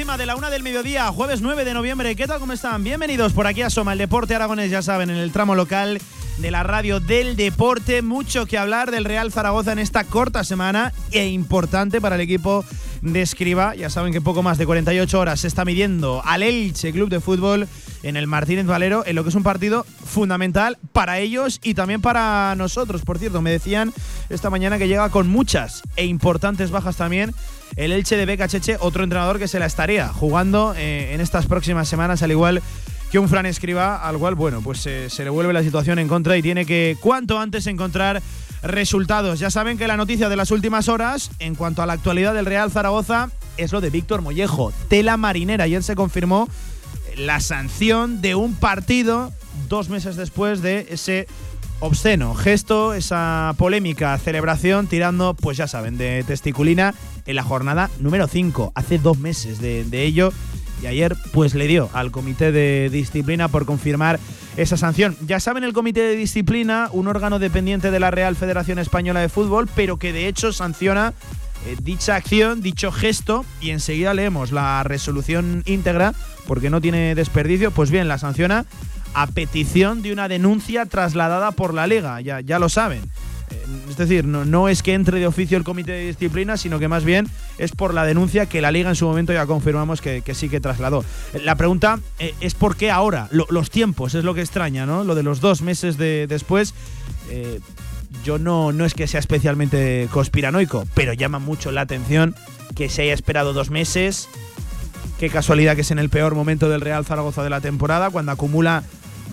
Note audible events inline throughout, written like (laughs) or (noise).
Encima de la una del mediodía, jueves 9 de noviembre. ¿Qué tal? ¿Cómo están? Bienvenidos por aquí a Soma, el deporte aragonés, ya saben, en el tramo local de la radio del deporte. Mucho que hablar del Real Zaragoza en esta corta semana e importante para el equipo de Escriba. Ya saben que poco más de 48 horas se está midiendo al Elche Club de Fútbol en el Martínez Valero, en lo que es un partido fundamental para ellos y también para nosotros. Por cierto, me decían esta mañana que llega con muchas e importantes bajas también el Elche de Beca Cheche, otro entrenador que se la estaría jugando eh, en estas próximas semanas, al igual que un Fran Escriba, al cual, bueno, pues eh, se le vuelve la situación en contra y tiene que cuanto antes encontrar resultados. Ya saben que la noticia de las últimas horas, en cuanto a la actualidad del Real Zaragoza, es lo de Víctor Mollejo, tela marinera. Ayer se confirmó la sanción de un partido dos meses después de ese obsceno gesto, esa polémica celebración tirando, pues ya saben, de testiculina en la jornada número 5, hace dos meses de, ello. Y ayer pues le dio al comité de disciplina por confirmar esa sanción. Ya saben el comité de disciplina, un órgano dependiente de la Real Federación Española de Fútbol, pero que de hecho sanciona eh, dicha acción, dicho gesto, y enseguida leemos la resolución íntegra, porque no tiene desperdicio, pues bien, la sanciona a petición de una denuncia trasladada por la Liga, ya, ya lo saben. Eh, es decir, no, no, es que entre de oficio el comité de disciplina, sino que más bien es por la denuncia que la liga en su momento ya confirmamos que, sí que trasladó. La pregunta eh, es por qué ahora, los tiempos, es lo que extraña, ¿no? Lo de los dos meses de, después. Eh, yo no, no es que sea especialmente conspiranoico, pero llama mucho la atención que se haya esperado dos meses. Qué casualidad que es en el peor momento del Real Zaragoza de la temporada, cuando acumula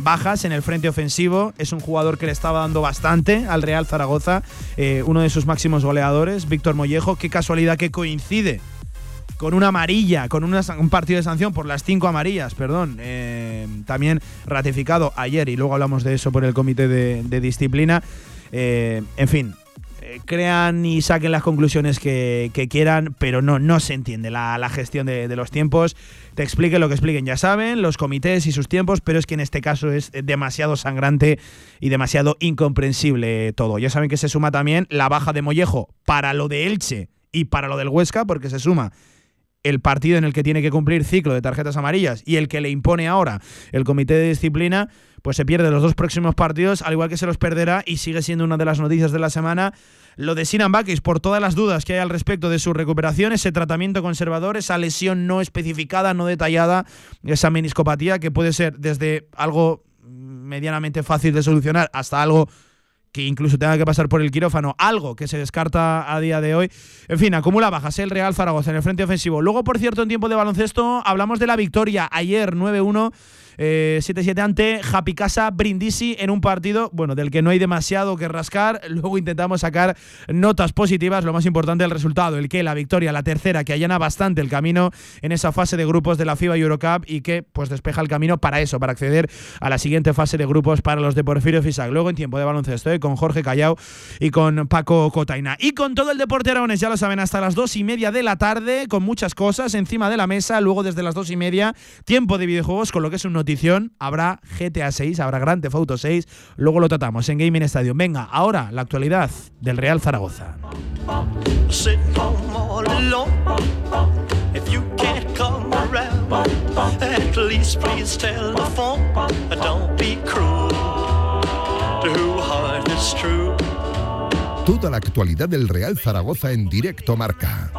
bajas en el frente ofensivo. Es un jugador que le estaba dando bastante al Real Zaragoza, eh, uno de sus máximos goleadores, Víctor Mollejo. Qué casualidad que coincide con una amarilla, con un partido de sanción por las cinco amarillas, perdón, eh, también ratificado ayer y luego hablamos de eso por el comité de, disciplina. Eh, en fin, crean y saquen las conclusiones que, quieran, pero no, no se entiende la, gestión de, los tiempos. Te expliquen lo que expliquen, ya saben, los comités y sus tiempos, pero es que en este caso es demasiado sangrante y demasiado incomprensible todo. Ya saben que se suma también la baja de Mollejo para lo de Elche y para lo del Huesca, porque se suma el partido en el que tiene que cumplir ciclo de tarjetas amarillas y el que le impone ahora el comité de disciplina, pues se pierde los dos próximos partidos, al igual que se los perderá y sigue siendo una de las noticias de la semana lo de Sinan Bakis, por todas las dudas que hay al respecto de su recuperación, ese tratamiento conservador, esa lesión no especificada, no detallada, esa meniscopatía que puede ser desde algo medianamente fácil de solucionar hasta algo que incluso tenga que pasar por el quirófano, algo que se descarta a día de hoy. En fin, acumula bajas el Real Zaragoza en el frente ofensivo. Luego, por cierto, en tiempo de baloncesto, hablamos de la victoria ayer 9-1 7-7 eh, ante Happy Casa Brindisi en un partido, bueno, del que no hay demasiado que rascar. (laughs) Luego intentamos sacar notas positivas, lo más importante el resultado, el que la victoria, la tercera, que allana bastante el camino en esa fase de grupos de la FIBA Eurocup y que pues despeja el camino para eso, para acceder a la siguiente fase de grupos para los de Porfirio Fisac. Luego en tiempo de baloncesto ¿eh? con Jorge Callao y con Paco Cotaina. Y con todo el deporte aragones, ya lo saben, hasta las dos y media de la tarde, con muchas cosas encima de la mesa. Luego desde las dos y media, tiempo de videojuegos, con lo que es un habrá GTA 6, habrá Grand Theft Auto 6, luego lo tratamos en Gaming Stadium. Venga, ahora la actualidad del Real Zaragoza. Toda la actualidad del Real Zaragoza en directo marca.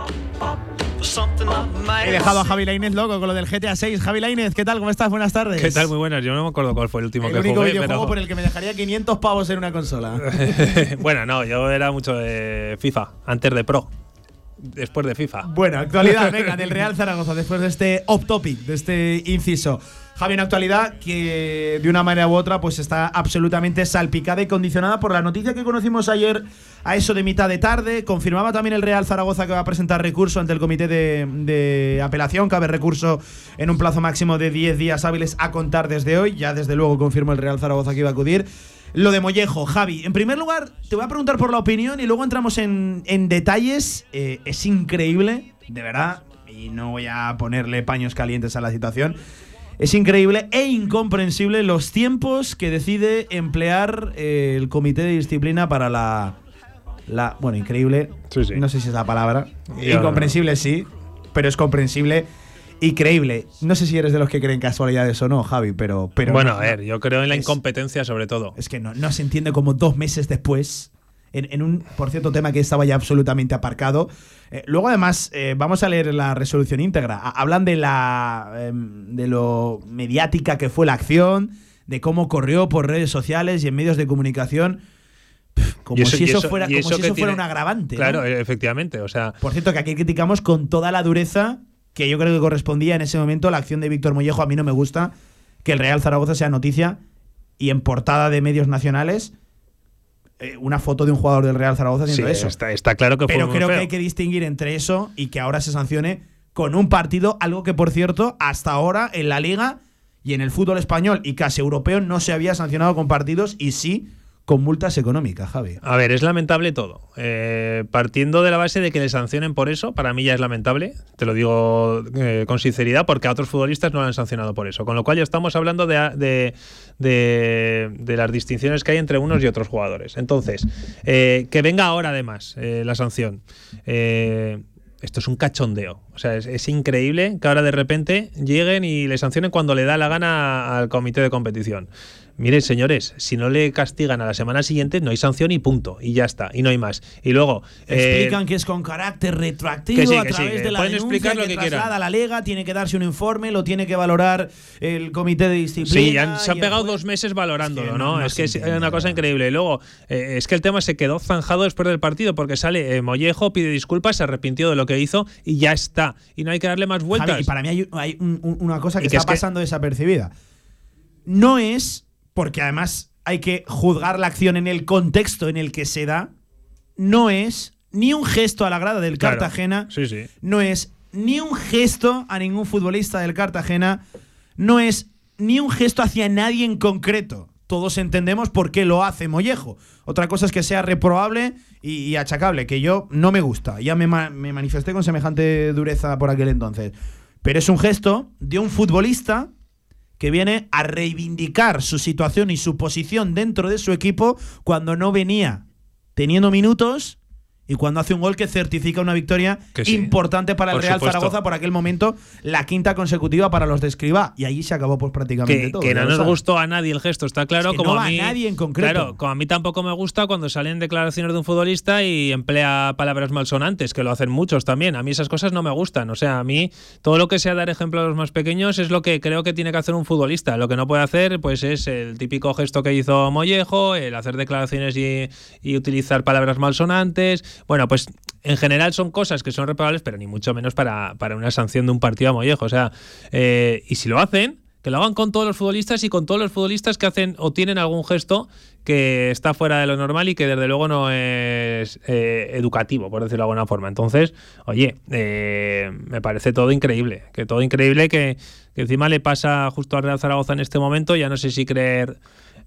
He dejado a Javi Lainez loco con lo del GTA 6. Javi Lainez, ¿qué tal? ¿Cómo estás? Buenas tardes. ¿Qué tal? Muy buenas. Yo no me acuerdo cuál fue el último el que único jugué. videojuego por el que me dejaría 500 pavos en una consola. (laughs) bueno, no, yo era mucho de FIFA, antes de Pro. Después de FIFA. Bueno, actualidad, (laughs) venga, del Real Zaragoza, después de este off topic, de este inciso. Javi, una actualidad que de una manera u otra pues está absolutamente salpicada y condicionada por la noticia que conocimos ayer a eso de mitad de tarde. Confirmaba también el Real Zaragoza que va a presentar recurso ante el comité de, de apelación. Cabe recurso en un plazo máximo de 10 días hábiles a contar desde hoy. Ya desde luego confirmó el Real Zaragoza que iba a acudir. Lo de Mollejo, Javi. En primer lugar, te voy a preguntar por la opinión y luego entramos en, en detalles. Eh, es increíble, de verdad, y no voy a ponerle paños calientes a la situación. Es increíble e incomprensible los tiempos que decide emplear eh, el comité de disciplina para la. la bueno, increíble. Sí, sí. No sé si es la palabra. Incomprensible, sí, pero es comprensible y creíble. No sé si eres de los que creen casualidades o no, Javi, pero. pero bueno, no, a ver, yo creo en la es- incompetencia sobre todo. es que no, no se entiende como dos meses después, en, en un, por cierto, tema que estaba ya absolutamente aparcado. Eh, luego, además, eh, vamos a leer la resolución íntegra. Ha- hablan de la em, de lo mediática que fue la acción, de cómo corrió por redes sociales y en medios de comunicación. Como eso- si eso, eso- fuera, como eso si eso fuera tiene- un agravante. Claro, eh, efectivamente. O sea, Por cierto, que aquí criticamos con toda la dureza que yo creo que correspondía en ese momento la acción de Víctor Mollejo. A mí no me gusta que el Real Zaragoza sea noticia y en portada de medios nacionales eh, una foto de un jugador del Real Zaragoza sí, haciendo eso. Está, está claro que fue Pero creo que hay que distinguir entre eso y que ahora se sancione con un partido, algo que por cierto, hasta ahora en la liga y en el fútbol español y casi europeo no se había sancionado con partidos y sí con multas económicas, Javi. A ver, es lamentable todo. Eh, partiendo de la base de que le sancionen por eso, para mí ya es lamentable, te lo digo eh, con sinceridad, porque a otros futbolistas no lo han sancionado por eso. Con lo cual ya estamos hablando de, de- de- de las distinciones que hay entre unos y otros jugadores. Entonces, eh, que venga ahora además eh, la sanción. Esto es un cachondeo. O sea, es, es increíble que ahora de repente lleguen y le sancionen cuando le da la gana al comité de competición. Miren, señores, si no le castigan a la semana siguiente, no hay sanción y punto. Y ya está. Y no hay más. Y luego. eh, Explican que es con carácter retroactivo que sí, a sí, través que de la denuncia lo que, traslada a la Liga, tiene que darse un informe, lo tiene que valorar el comité de disciplina. Sí, se han pegado dos meses valorándolo, ¿no? es que es una cosa increíble. Y luego, eh, es que el tema se quedó zanjado después del partido porque sale eh, Mollejo, pide disculpas, se arrepintió de lo que hizo y ya está. Y no hay que darle más vueltas. Javi, y para mí hay, hay un- un- una cosa que, está es pasando desapercibida. No es, porque además hay que juzgar la acción en el contexto en el que se da, no es ni un gesto a la grada del Claro. Cartagena, Sí, sí. no es ni un gesto a ningún futbolista del Cartagena, no es ni un gesto hacia nadie en concreto. Todos entendemos por qué lo hace Mollejo. Otra cosa es que sea reprobable y, y achacable, que yo no me gusta. Ya me, ma- me manifesté con semejante dureza por aquel entonces. Pero es un gesto de un futbolista que viene a reivindicar su situación y su posición dentro de su equipo cuando no venía teniendo minutos y cuando hace un gol que certifica una victoria sí, importante para el Real supuesto. Zaragoza por aquel momento, la quinta consecutiva para los de Escribá. Y allí se acabó pues prácticamente Que, todo. que no nos gustó a nadie el gesto, está claro. Es que como no a a nadie en concreto. Claro, como a mí tampoco me gusta cuando salen declaraciones de un futbolista y emplea palabras malsonantes, que lo hacen muchos también. A mí esas cosas no me gustan. O sea, a mí todo lo que sea dar ejemplo a los más pequeños es lo que creo que tiene que hacer un futbolista. Lo que no puede hacer, pues es el típico gesto que hizo Mollejo, el hacer declaraciones y, y utilizar palabras malsonantes. Bueno, pues en general son cosas que son reprobables, pero ni mucho menos para, para una sanción de un partido a Mollejo. O sea, eh, y si lo hacen, que lo hagan con todos los futbolistas y con todos los futbolistas que hacen o tienen algún gesto que está fuera de lo normal y que desde luego no es eh, educativo, por decirlo de alguna forma. Entonces, oye, eh, me parece todo increíble, que todo increíble que, que encima le pasa justo al Real Zaragoza en este momento, ya no sé si creer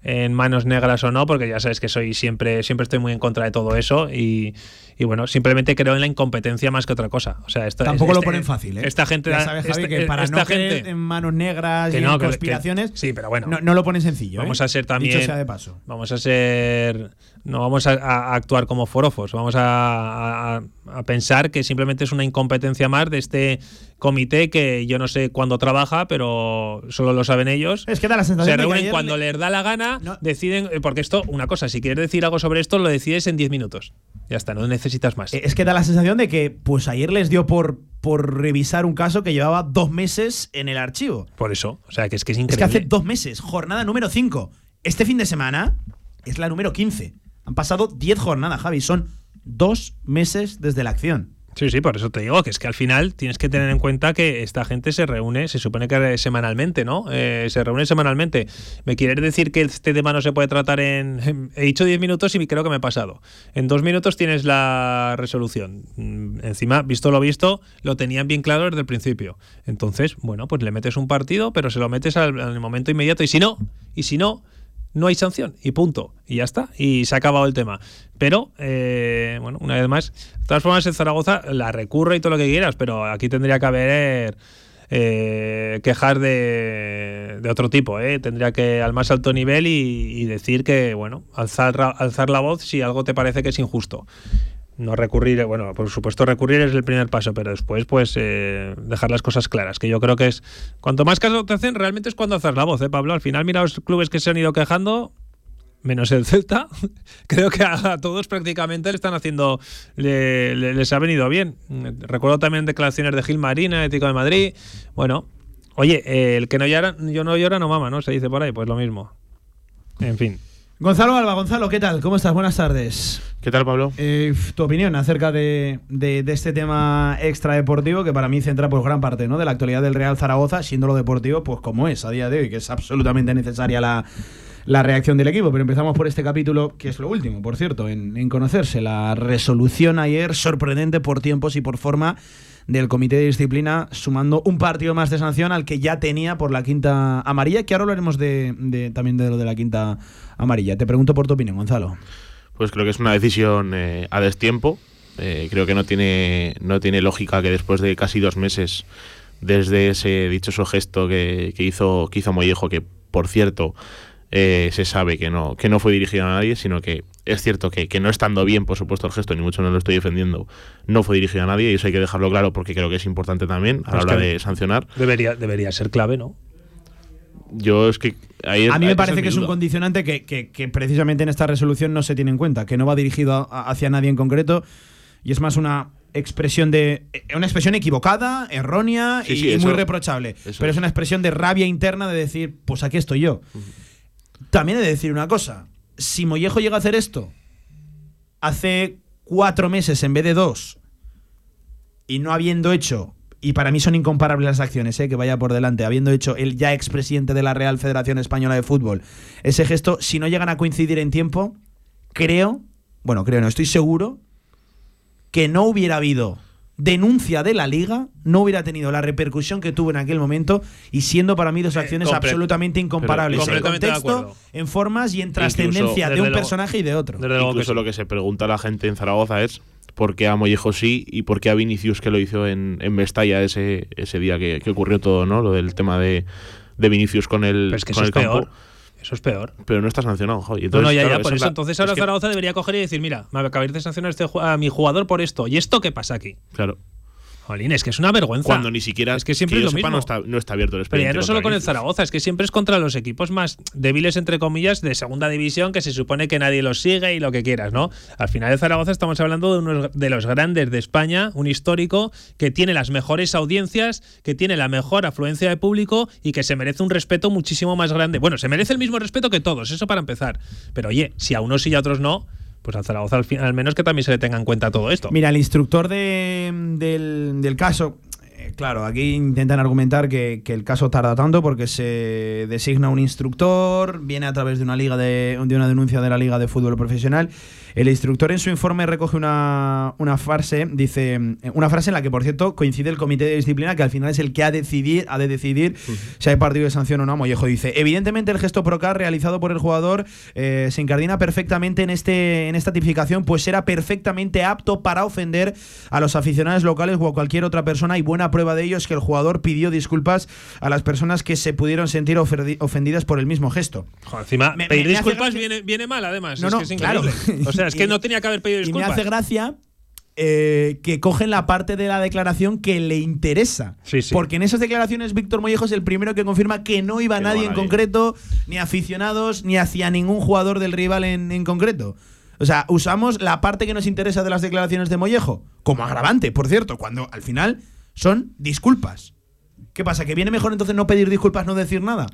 en manos negras o no, porque ya sabes que soy siempre, siempre estoy muy en contra de todo eso y, y bueno, simplemente creo en la incompetencia más que otra cosa. O sea, esto, Tampoco lo este- ponen fácil, ¿eh? Esta gente, Ya sabes, Javi, este- que para esta no gente, en manos negras Que y no, en que- que- conspiraciones, sí, pero bueno. no, no lo ponen sencillo. Vamos ¿eh? a ser también. Dicho sea de paso. Vamos a ser. No vamos a, a actuar como forofos. Vamos a, a- a pensar que simplemente es una incompetencia más de este comité que yo no sé cuándo trabaja, pero solo lo saben ellos. Es que da la sensación Se de que reúnen cuando le- les da la gana, No. deciden. eh, Porque esto, una cosa, si quieres decir algo sobre esto, lo decides en 10 minutos. Ya está, no necesitas más. Eh, Es que da la sensación de que pues ayer les dio por, por revisar un caso que llevaba dos meses en el archivo. Por eso. O sea, que es que es Es que increíble. hace dos meses, jornada número 5. Este fin de semana es la número 15. Han pasado 10 jornadas, Javi. Son dos meses desde la acción. Sí, sí, por eso te digo que es que al final tienes que tener en cuenta que esta gente se reúne, se supone que semanalmente, ¿no? Eh, se reúne semanalmente. ¿Me quieres decir que este tema no se puede tratar en... He dicho 10 minutos y creo que me he pasado. En dos minutos tienes la resolución. Mm, encima, visto lo visto, lo tenían bien claro desde el principio. Entonces, bueno, pues le metes un partido, pero se lo metes al, al momento inmediato. Y si no, y si no, no hay sanción y punto. Y ya está. Y se ha acabado el tema. Pero, eh, bueno, una vez más, de todas formas, en Zaragoza la recurre y todo lo que quieras, pero aquí tendría que haber eh, quejas de, de, otro tipo. ¿eh? Tendría que al más alto nivel y, y decir que, bueno, alzar, alzar la voz si algo te parece que es injusto no recurrir, bueno, por supuesto recurrir es el primer paso, pero después pues eh, dejar las cosas claras, que yo creo que es, cuanto más caso te hacen, realmente es cuando haces la voz, ¿eh, Pablo? Al final mira los clubes que se han ido quejando, menos el Celta, (laughs) creo que a, todos prácticamente le están haciendo, le, le, les ha venido bien. Recuerdo también declaraciones de Gil Marina, Ético de Madrid, bueno, oye, eh, el que no llora, yo no llora no mama, ¿no? Se dice por ahí, pues lo mismo. En fin. Gonzalo Alba, Gonzalo, ¿qué tal? ¿Cómo estás? Buenas tardes. ¿Qué tal, Pablo? Eh, tu opinión acerca de, de, de, este tema extradeportivo que para mí centra pues gran parte ¿no? de la actualidad del Real Zaragoza, siendo lo deportivo pues como es a día de hoy, que es absolutamente necesaria la, la reacción del equipo. Pero empezamos por este capítulo, que es lo último, por cierto, en, en conocerse. La resolución ayer, sorprendente por tiempos y por forma del comité de disciplina, sumando un partido más de sanción al que ya tenía por la quinta amarilla, que ahora hablaremos de, de, también de lo de la quinta amarilla. Te pregunto por tu opinión, Gonzalo. Pues creo que es una decisión eh, a destiempo. Eh, creo que no tiene, no tiene lógica que después de casi dos meses desde ese dichoso gesto que, que hizo, que hizo Mollejo, que por cierto eh, se sabe que no, que no fue dirigido a nadie, sino que es cierto que, que, no estando bien, por supuesto, el gesto, ni mucho no lo estoy defendiendo, no fue dirigido a nadie, y eso hay que dejarlo claro porque creo que es importante también a la hora de sancionar. Debería, debería ser clave, ¿no? Yo es que. Ahí, a mí me parece que es un condicionante que, que, que, precisamente en esta resolución no se tiene en cuenta, que no va dirigido a, hacia nadie en concreto y es más una expresión de una expresión equivocada, errónea Sí, y, sí, y eso- muy reprochable, pero es es. una expresión de rabia interna de decir, pues aquí estoy yo. También he de decir una cosa, si Mollejo llega a hacer esto hace cuatro meses en vez de dos y no habiendo hecho y para mí son incomparables las acciones, ¿eh? que vaya por delante, habiendo hecho el ya expresidente de la Real Federación Española de Fútbol, ese gesto, si no llegan a coincidir en tiempo, creo, bueno, creo, no estoy seguro, que no hubiera habido denuncia de la liga, no hubiera tenido la repercusión que tuvo en aquel momento y siendo para mí dos acciones absolutamente incomparables en contexto, en formas y en trascendencia de un luego- personaje y de otro. Desde luego que Incluso sí. lo que se pregunta la gente en Zaragoza es por qué a Mollejo sí y por qué a Vinicius que lo hizo en, en Mestalla ese, ese día que, que ocurrió todo, ¿no? Lo del tema de, de Vinicius con el, es que con el campo. peor. Eso es peor. Pero no está sancionado. No, Entonces, no, ya, claro, ya, por es eso. la- Entonces ahora es que- Zaragoza debería coger y decir, mira, me acabáis de sancionar este, a mi jugador por esto. ¿Y esto qué pasa aquí? Claro. Jolín, es que es una vergüenza. Cuando ni siquiera. Es que siempre es lo mismo. No está, no está abierto el Pero ya expediente. no solo con el. Zaragoza, es que siempre es contra los equipos más débiles, entre comillas, de segunda división, que se supone que nadie los sigue y lo que quieras, ¿no? Al final de Zaragoza estamos hablando de uno de los grandes de España, un histórico que tiene las mejores audiencias, que tiene la mejor afluencia de público y que se merece un respeto muchísimo más grande. Bueno, se merece el mismo respeto que todos, eso para empezar. Pero oye, si a unos sí y a otros no, pues al Zaragoza al, fin- al menos que también se le tenga en cuenta todo esto. Mira, el instructor de- del, del caso, eh, claro, aquí intentan argumentar que, que el caso tarda tanto porque se designa un instructor, viene a través de una liga de, de una denuncia de la Liga de Fútbol Profesional. El instructor en su informe recoge una, una frase, dice eh, una frase en la que, por cierto, coincide el comité de disciplina, que al final es el que ha, decidir, ha de decidir si hay partido de sanción o no. Mollejo dice, evidentemente el gesto procar realizado por el jugador eh, se incardina perfectamente en, este, en esta tipificación, pues era perfectamente apto para ofender a los aficionados locales o a cualquier otra persona y buena prueba de ello es que el jugador pidió disculpas a las personas que se pudieron sentir ofendidas por el mismo gesto. Joder, encima, Me- pedir me- me hace disculpas viene, viene mal, además. No, es no, que es claro. (laughs) O sea, es que Y- no tenía que haber pedido Y me disculpas. hace gracia eh, que cogen la parte de la declaración que le interesa. Sí, sí. Porque en esas declaraciones Víctor Mollejo es el primero que confirma que no iba Que no nadie en concreto, ni aficionados, ni hacia ningún jugador del rival en, en concreto. O sea, usamos la parte que nos interesa de las declaraciones de Mollejo como agravante, por cierto, cuando al final son disculpas. ¿Qué pasa? ¿Que viene mejor entonces no pedir disculpas, no decir nada?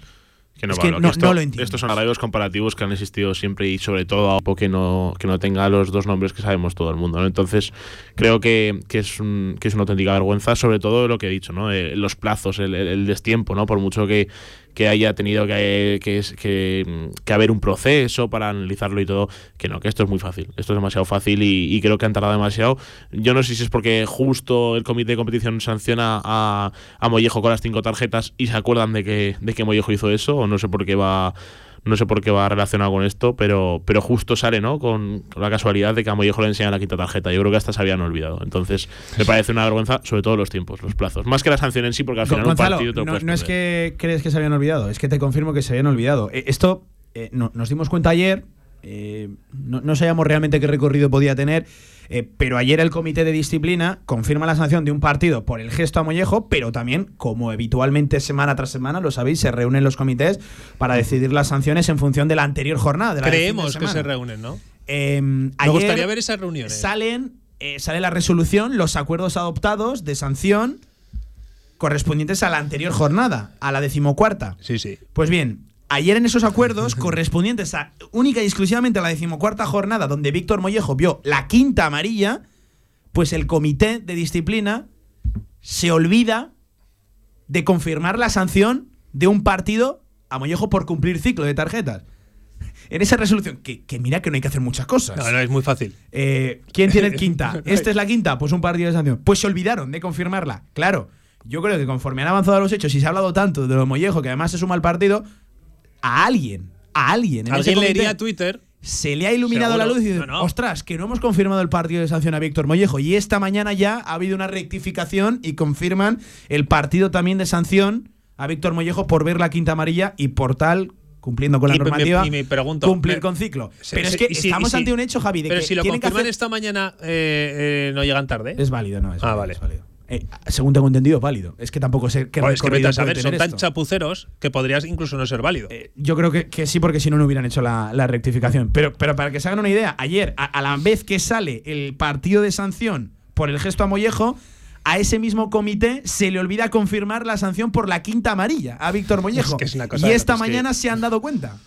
Que no, Es va, que no, no- esto- no lo entiendo. Estos son agravios comparativos que han existido siempre y sobre todo a un que no, que no tenga los dos nombres que sabemos todo el mundo. ¿no? Entonces, creo que, que es un- que es una auténtica vergüenza, sobre todo lo que he dicho, ¿no? Eh, los plazos, el, el- el destiempo, ¿no? Por mucho que, que haya tenido que, que, que, que haber un proceso para analizarlo y todo, que no, que esto es muy fácil. Esto es demasiado fácil y, y creo que han tardado demasiado. Yo no sé si es porque justo el comité de competición sanciona a, a Mollejo con las cinco tarjetas y se acuerdan de que, de que Mollejo hizo eso, o no sé por qué va. No sé por qué va relacionado con esto, pero, pero justo sale, ¿no? Con, con la casualidad de que a Mollejo le enseñan la quinta tarjeta. Yo creo que hasta se habían olvidado. Entonces, me parece una vergüenza, sobre todo los tiempos, los plazos. Más que la sanción en sí, porque al final Gonzalo, un partido te lo no, es que crees que se habían olvidado, es que te confirmo que se habían olvidado. Eh, esto eh, no- nos dimos cuenta ayer, eh, no, no sabíamos realmente qué recorrido podía tener, eh, pero ayer el comité de disciplina confirma la sanción de un partido por el gesto a Mollejo, pero también, como habitualmente semana tras semana, lo sabéis, se reúnen los comités para decidir las sanciones en función de la anterior jornada. de la del fin de Creemos que se reúnen, ¿no? Eh, Me ayer gustaría ver esas reuniones. Salen, eh, sale la resolución, los acuerdos adoptados de sanción correspondientes a la anterior jornada, a la decimocuarta. Sí, sí. Pues bien, ayer en esos acuerdos correspondientes a única y exclusivamente a la decimocuarta jornada, donde Víctor Mollejo vio la quinta amarilla, pues el comité de disciplina se olvida de confirmar la sanción de un partido a Mollejo por cumplir ciclo de tarjetas. En esa resolución, que, que mira que no hay que hacer muchas cosas. No, no, es muy fácil. Eh, ¿Quién tiene (laughs) quinta? ¿Esta es la quinta? Pues un partido de sanción. Pues se olvidaron de confirmarla. Claro, yo creo que conforme han avanzado los hechos y se ha hablado tanto de lo Mollejo, que además se suma al partido, a alguien, a alguien, en Alguien leería Twitter. se le ha iluminado Seguro. la luz y dice, No, no. ostras, que no hemos confirmado el partido de sanción a Víctor Mollejo. Y esta mañana ya ha habido una rectificación y confirman el partido también de sanción a Víctor Mollejo por ver la quinta amarilla y por tal, cumpliendo con la Y me- normativa, y me pregunto, cumplir con ciclo. Se- Pero es que si- estamos si- ante un hecho, Javi, de Pero que si lo que confirman hacer- esta mañana, eh, eh, no llegan tarde. Es válido, no es Ah, válido, vale. es válido. Eh, según tengo entendido, válido. Es que tampoco sé qué Joder, es que vete a saber, puede son tan chapuceros que podrías incluso no ser válido. Eh, yo creo que, que sí, porque si no, no hubieran hecho la, la rectificación. Pero, pero para que se hagan una idea, ayer, a, a la vez que sale el partido de sanción por el gesto a Mollejo, a ese mismo comité se le olvida confirmar la sanción por la quinta amarilla a Víctor Mollejo. Es que es una cosa y esta mañana se han dado cuenta.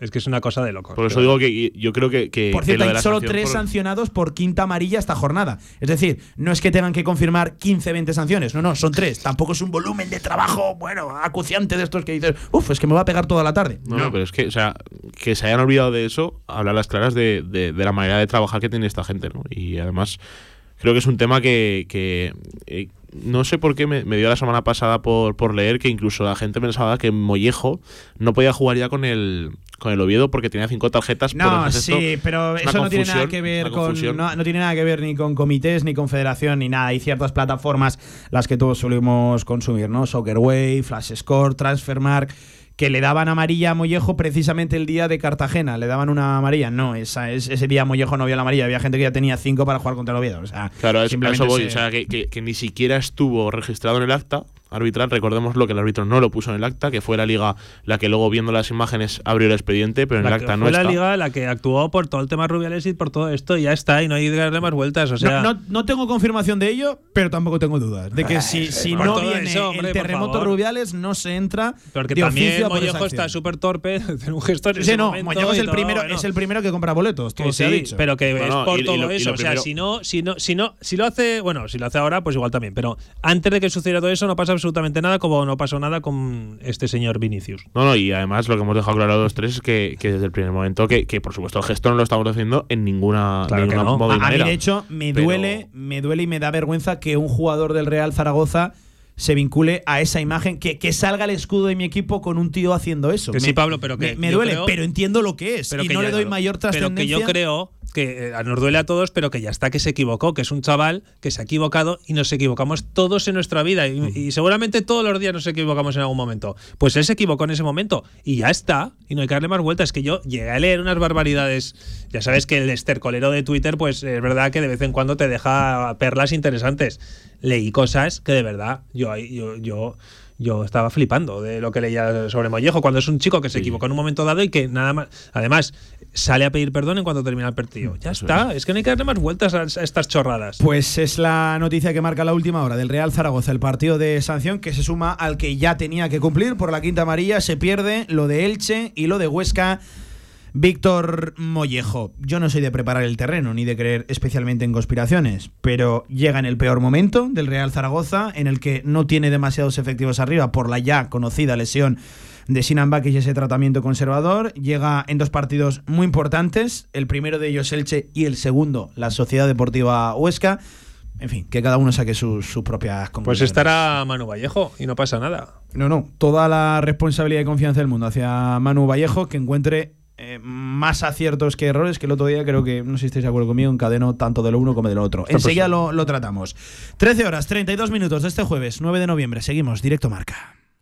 Es que es una cosa de locos. Por eso digo que yo creo que. que- Por cierto, hay solo tres por- sancionados por quinta amarilla esta jornada. Es decir, no es que tengan que confirmar 15, 20 sanciones. No, no, son tres. Tampoco es un volumen de trabajo, bueno, acuciante de estos que dices, uff, es que me va a pegar toda la tarde. No, no, pero es que, o sea, que se hayan olvidado de eso, habla a las claras de, de- de la manera de trabajar que tiene esta gente, ¿no? Y además, creo que es un tema que, que, eh, no sé por qué me, me dio la semana pasada por, por leer que incluso la gente pensaba que Mollejo no podía jugar ya con el, con el Oviedo porque tenía cinco tarjetas por No, el gesto. sí, pero eso no tiene nada que ver con no, no tiene nada que ver ni con comités ni con federación ni nada. Hay ciertas plataformas las que todos solemos consumir, ¿no? Soccerway, Flash Score, Transfermark que le daban amarilla a Mollejo precisamente el día de Cartagena. Le daban una amarilla. No, esa, es- ese día Mollejo no vio la amarilla. Había gente que ya tenía cinco para jugar contra el Oviedo. O sea, Claro, eso, a simplemente eso voy. se- O sea, que, que- que ni siquiera estuvo registrado en el acta arbitral. Recordemos lo que el árbitro no lo puso en el acta, que fue la liga la que luego viendo las imágenes abrió el expediente, pero en La el acta no fue la está. liga la que actuó por todo el tema Rubiales y por todo esto, y ya está, y no hay que darle más vueltas. O sea, no, no- no tengo confirmación de ello, pero tampoco tengo dudas. De que si, si por no todo viene eso, hombre, el terremoto. Rubiales, no se entra porque de también Mollejo está súper torpe (laughs) un gesto en Sí, no, Mollejo es el, todo, primero, bueno. es el primero que compra boletos, todo Que se ha sí, dicho. pero que No, es no, por y- y todo lo- y eso. lo o sea, si no, si no, si no, si lo hace, bueno, si lo hace ahora, pues igual también. Pero antes de que sucediera todo eso, no pasa absolutamente nada, como no pasó nada con este señor Vinicius. No, no, y además lo que hemos dejado claro los tres es que, que desde el primer momento, que, que por supuesto el gesto no lo estamos haciendo en ninguna, Claro que ninguna no. modo y A, a mí, manera. de hecho, me Pero- duele, me duele y me da vergüenza que un jugador del Real Zaragoza se vincule a esa imagen, que, que salga el escudo de mi equipo con un tío haciendo eso. Que me, sí, Pablo, pero que me, duele, creo- pero entiendo lo que es y que no le doy mayor Pero que trascendencia. yo creo que eh, nos duele a todos, pero que ya está que se equivocó, que es un chaval que se ha equivocado y nos equivocamos todos en nuestra vida y, y seguramente todos los días nos equivocamos en algún momento. Pues él se equivocó en ese momento y ya está, y no hay que darle más vueltas. Es que yo llegué a leer unas barbaridades. Ya sabes que el estercolero de Twitter, pues es verdad que de vez en cuando te deja perlas interesantes. Leí cosas que de verdad yo, yo yo estaba flipando de lo que leía sobre Mollejo, cuando es un chico que se equivocó en un momento dado y que nada más. Además, sale a pedir perdón en cuanto termina el partido. Ya está, es. que no hay que darle más vueltas a, a estas chorradas. Pues es la noticia que marca la última hora del Real Zaragoza, el partido de sanción que se suma al que ya tenía que cumplir por la quinta amarilla, se pierde lo de Elche y lo de Huesca. Víctor Mollejo, yo no soy de preparar el terreno ni de creer especialmente en conspiraciones, pero llega en el peor momento del Real Zaragoza, en el que no tiene demasiados efectivos arriba por la ya conocida lesión de Sinan Bakis y ese tratamiento conservador. Llega en dos partidos muy importantes, el primero de ellos Elche y el segundo la Sociedad Deportiva Huesca. En fin, que cada uno saque sus, sus propias conclusiones. Pues estará Manu Vallejo y no pasa nada. No, no, toda la responsabilidad y confianza del mundo hacia Manu Vallejo, que encuentre eh, más aciertos que errores, que el otro día creo que, no sé si estáis de acuerdo conmigo, encadeno tanto de lo uno como de lo otro. Enseguida lo, lo tratamos. 13 horas, 32 minutos de este jueves, 9 de noviembre. Seguimos, directo marca.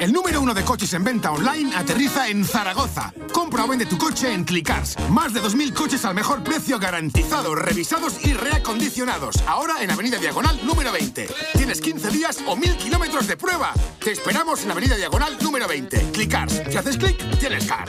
El número uno de coches en venta online, aterriza en Zaragoza. Compra o vende tu coche en Clickcars. Más de 2.000 coches al mejor precio garantizados, revisados y reacondicionados. Ahora en Avenida Diagonal número 20. Tienes 15 días o 1.000 kilómetros de prueba. Te esperamos en Avenida Diagonal número 20. Clickcars. Si haces clic, tienes car.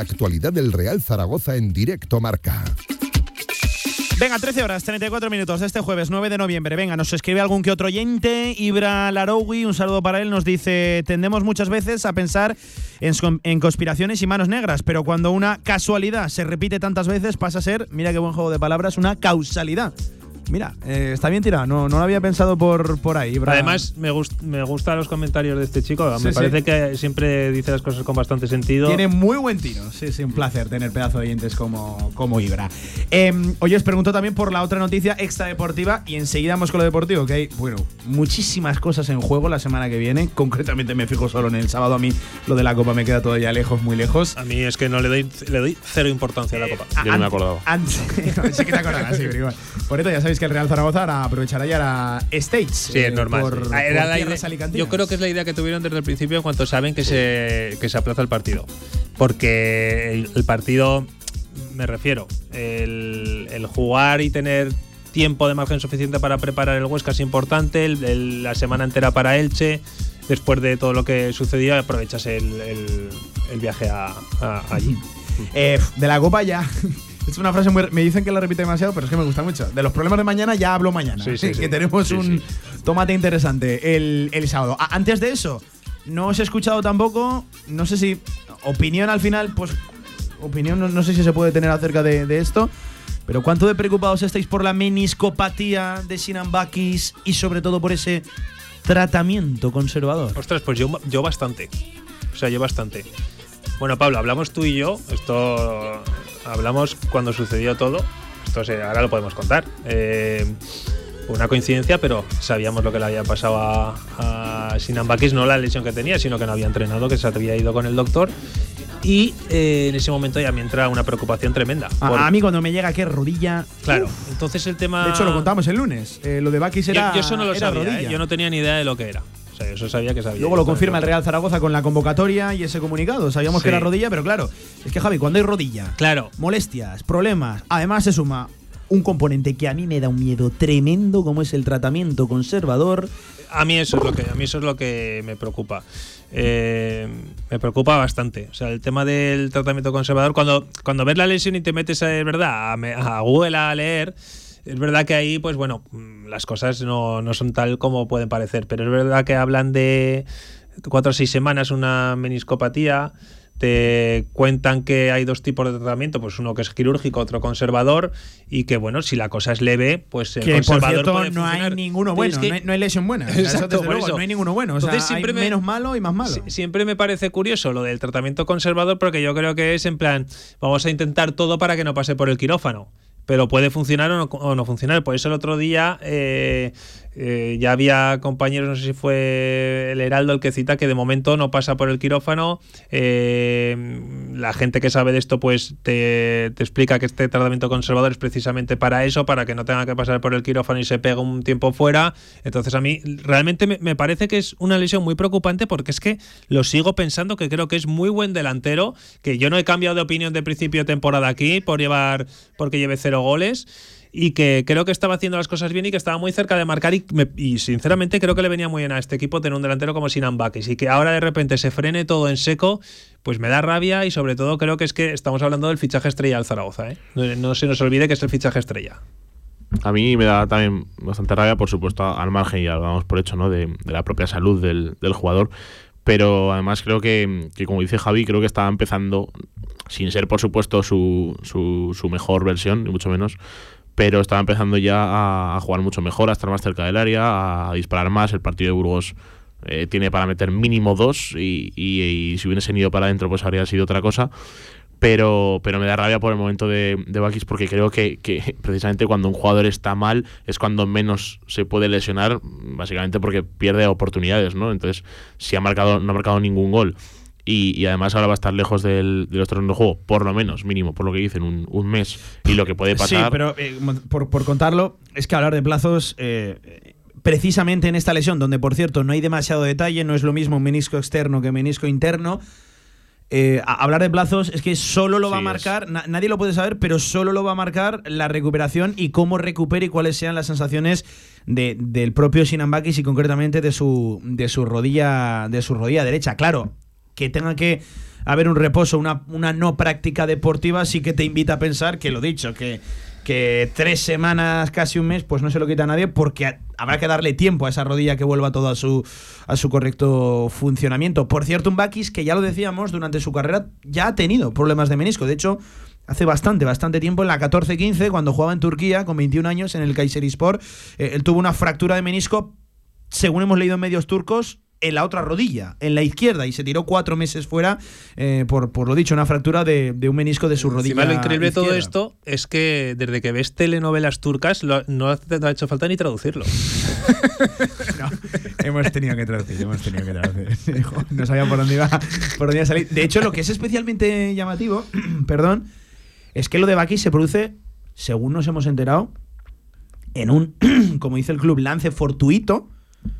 La actualidad del Real Zaragoza en directo marca. Venga, 13 horas, 34 minutos de este jueves 9 de noviembre. Venga, nos escribe algún que otro oyente. Ibra Laroui, un saludo para él, nos dice: Tendemos muchas veces a pensar en, en, conspiraciones y manos negras, pero cuando una casualidad se repite tantas veces, pasa a ser, mira qué buen juego de palabras, una causalidad. Mira, eh, está bien tirado, no, no lo había pensado por, por ahí. Además, me, gust, me gustan los comentarios de este chico. Sí, me parece sí. que siempre dice las cosas con bastante sentido. Tiene muy buen tiro. Sí, sí, un placer tener pedazo de oyentes como, como Ibra. Eh, oye, os pregunto también por la otra noticia extradeportiva y enseguida vamos con lo deportivo, que hay, bueno, muchísimas cosas en juego la semana que viene. (laughs) Concretamente me fijo solo en el sábado. A mí lo de la Copa me queda todavía lejos, muy lejos. A mí es que no le doy, le doy cero importancia a la Copa. Yo no me acordaba. (laughs) Antes, sí que te acordarás, sí, pero igual. Por esto ya sabéis que el Real Zaragoza aprovechará ya la Stage. Sí, es normal. Por, sí. Era por la idea- yo creo que es la idea que tuvieron desde el principio en cuanto saben que, se, que se aplaza el partido. Porque el, el partido, me refiero, el, el jugar y tener tiempo de margen suficiente para preparar el Huesca es importante, el- el- la semana entera para Elche, después de todo lo que sucedió, aprovechas el, el- el viaje a, a- allí. Eh, de la Copa ya. Es una frase muy. Me dicen que la repite demasiado, pero es que me gusta mucho. De los problemas de mañana ya hablo mañana. Sí, sí, (laughs) sí. que tenemos un tomate interesante el, el sábado. A- antes de eso, no os he escuchado tampoco. No sé si. Opinión al final, pues. Opinión, no, no sé si se puede tener acerca de, de esto. Pero ¿cuánto de preocupados estáis por la meniscopatía de Sinan Bakis y sobre todo por ese tratamiento conservador? Ostras, pues yo, yo bastante. O sea, yo bastante. Bueno, Pablo, hablamos tú y yo. Esto hablamos cuando sucedió todo. Esto se- ahora lo podemos contar. Eh, una coincidencia, pero sabíamos lo que le había pasado a, a Sinan Bakis, no la lesión que tenía, sino que no había entrenado, que se había ido con el doctor. Y eh, en ese momento ya me entra una preocupación tremenda. A, Por- a mí cuando me llega que rodilla. claro, entonces el tema. De hecho, lo contamos el lunes. Eh, lo de Bakis era. yo, yo eso no lo sabía, rodilla. ¿eh? yo no tenía ni idea de lo que era. O sea, eso sabía que sabía. Luego lo confirma el Real Zaragoza con la convocatoria y ese comunicado. Sabíamos que era rodilla, pero claro, es que Javi, cuando hay rodilla, claro. molestias, problemas, además se suma un componente que a mí me da un miedo tremendo, como es el tratamiento conservador. A mí eso es lo que, a mí eso es lo que me preocupa. Eh, me preocupa bastante. O sea, el tema del tratamiento conservador, cuando, cuando ves la lesión y te metes, es verdad, a, a Google a leer, es verdad que ahí, pues bueno, las cosas no, no, son tal como pueden parecer, pero es verdad que hablan de cuatro o seis semanas una meniscopatía, te cuentan que hay dos tipos de tratamiento, pues uno que es quirúrgico, otro conservador, y que bueno, si la cosa es leve, pues el que, conservador por cierto, no hay ninguno bueno, no, hay, no, hay, lesión buena. (laughs) Exacto, luego, no hay ninguno bueno. O sea, Entonces, siempre hay menos malo y más malo. Siempre me parece curioso lo del tratamiento conservador, porque yo creo que es en plan, vamos a intentar todo para que no pase por el quirófano pero puede funcionar o no, o no, funcionar. Por eso el otro día eh, eh, ya había compañeros, no sé si fue el Heraldo el que cita, que de momento no pasa por el quirófano. Eh, la gente que sabe de esto pues te, te, explica que este tratamiento conservador es precisamente para eso, para que no tenga que pasar por el quirófano y se pegue un tiempo fuera. Entonces a mí realmente me, me parece que es una lesión muy preocupante porque es que lo sigo pensando que creo que es muy buen delantero, que yo no he cambiado de opinión de principio de temporada aquí por llevar porque lleve cero goles y que creo que estaba haciendo las cosas bien y que estaba muy cerca de marcar y, me, y sinceramente creo que le venía muy bien a este equipo tener un delantero como Sinan Bakis y que ahora de repente se frene todo en seco, pues me da rabia y sobre todo creo que es que estamos hablando del fichaje estrella al Zaragoza, ¿eh? no, se nos olvide que es el fichaje estrella. A mí me da también bastante rabia, por supuesto, al margen, ya lo damos por hecho, ¿no? De, la propia salud del, del, jugador. Pero además creo que, que, como dice Javi, creo que estaba empezando, sin ser por supuesto su, su, su mejor versión, ni mucho menos, pero estaba empezando ya a, jugar mucho mejor, a estar más cerca del área, a disparar más. El partido de Burgos eh, tiene para meter mínimo dos y, y, y, si hubiese ido para adentro pues habría sido otra cosa. Pero, pero me da rabia por el momento de, de porque creo que, que, (laughs) precisamente cuando un jugador está mal es cuando menos se puede lesionar, básicamente porque pierde oportunidades, ¿no? Entonces, si ha marcado, no ha marcado ningún gol y, y, además ahora va a estar lejos del, de los terrenos de juego, por lo menos, mínimo, por lo que dicen, un, un mes y lo que puede pasar. Sí, pero eh, por, por, contarlo, es que hablar de plazos. Eh, precisamente en esta lesión, donde por cierto no hay demasiado detalle, no es lo mismo un menisco externo que menisco interno. Eh, hablar de plazos es que solo lo va a marcar, na nadie lo puede saber, pero solo lo va a marcar la recuperación y cómo recupere y cuáles sean las sensaciones de, del propio Sinambakis y concretamente de su, de su rodilla de su rodilla derecha. Claro, que tenga que haber un reposo, una, una no práctica deportiva, sí que te invita a pensar que lo dicho, que, que tres semanas, casi un mes, pues no se lo quita a nadie porque habrá que darle tiempo a esa rodilla que vuelva todo a su, a su correcto funcionamiento. Por cierto, un Bakis que ya lo decíamos durante su carrera ya ha tenido problemas de menisco. De hecho, hace bastante, bastante tiempo, en la 14-15, cuando jugaba en Turquía con 21 años en el Kayserispor, eh, él tuvo una fractura de menisco, según hemos leído en medios turcos, en la otra rodilla, en la izquierda, y se tiró cuatro meses fuera eh, por, por lo dicho, una fractura de, de, un menisco de su rodilla. Lo increíble de todo esto es que desde que ves telenovelas turcas lo, no te ha hecho falta ni traducirlo. (laughs) no, hemos tenido que traducir, hemos tenido que traducir. (laughs) No sabía por dónde iba, por dónde iba a salir. De hecho, lo que es especialmente llamativo, (clears throat) perdón, es que lo de Baki se produce, según nos hemos enterado, en un, (clears throat) como dice el club, lance fortuito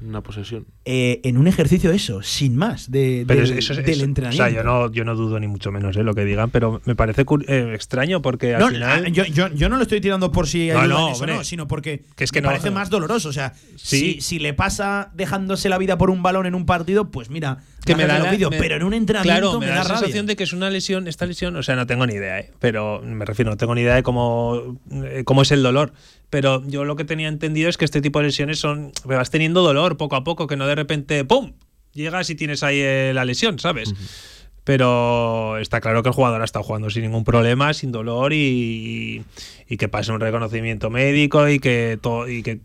una posesión. Eh, en un ejercicio eso, sin más, de, pero de, eso, del eso, entrenamiento. O sea, yo no, yo no dudo ni mucho menos eh, lo que digan, pero me parece eh, extraño porque al no, final... Yo, yo, yo, no lo estoy tirando por si hay no, no, no, eso, no, sino porque que es que me parece no, más doloroso. O sea, sí. si, si, le pasa dejándose la vida por un balón en un partido, pues mira, que me da la, vídeo, me, pero en un entrenamiento claro, me, me da, da la rabia. sensación de que es una lesión, esta lesión, o sea, no tengo ni idea, ¿eh? pero me refiero, no tengo ni idea de cómo, cómo es el dolor. Pero yo lo que tenía entendido es que este tipo de lesiones son. vas teniendo dolor poco a poco, que no de repente, ¡pum! llegas y tienes ahí eh, la lesión, ¿sabes? Uh -huh. Pero está claro que el jugador ha estado jugando sin ningún problema, sin dolor y, y que pase un reconocimiento médico y que, to, y que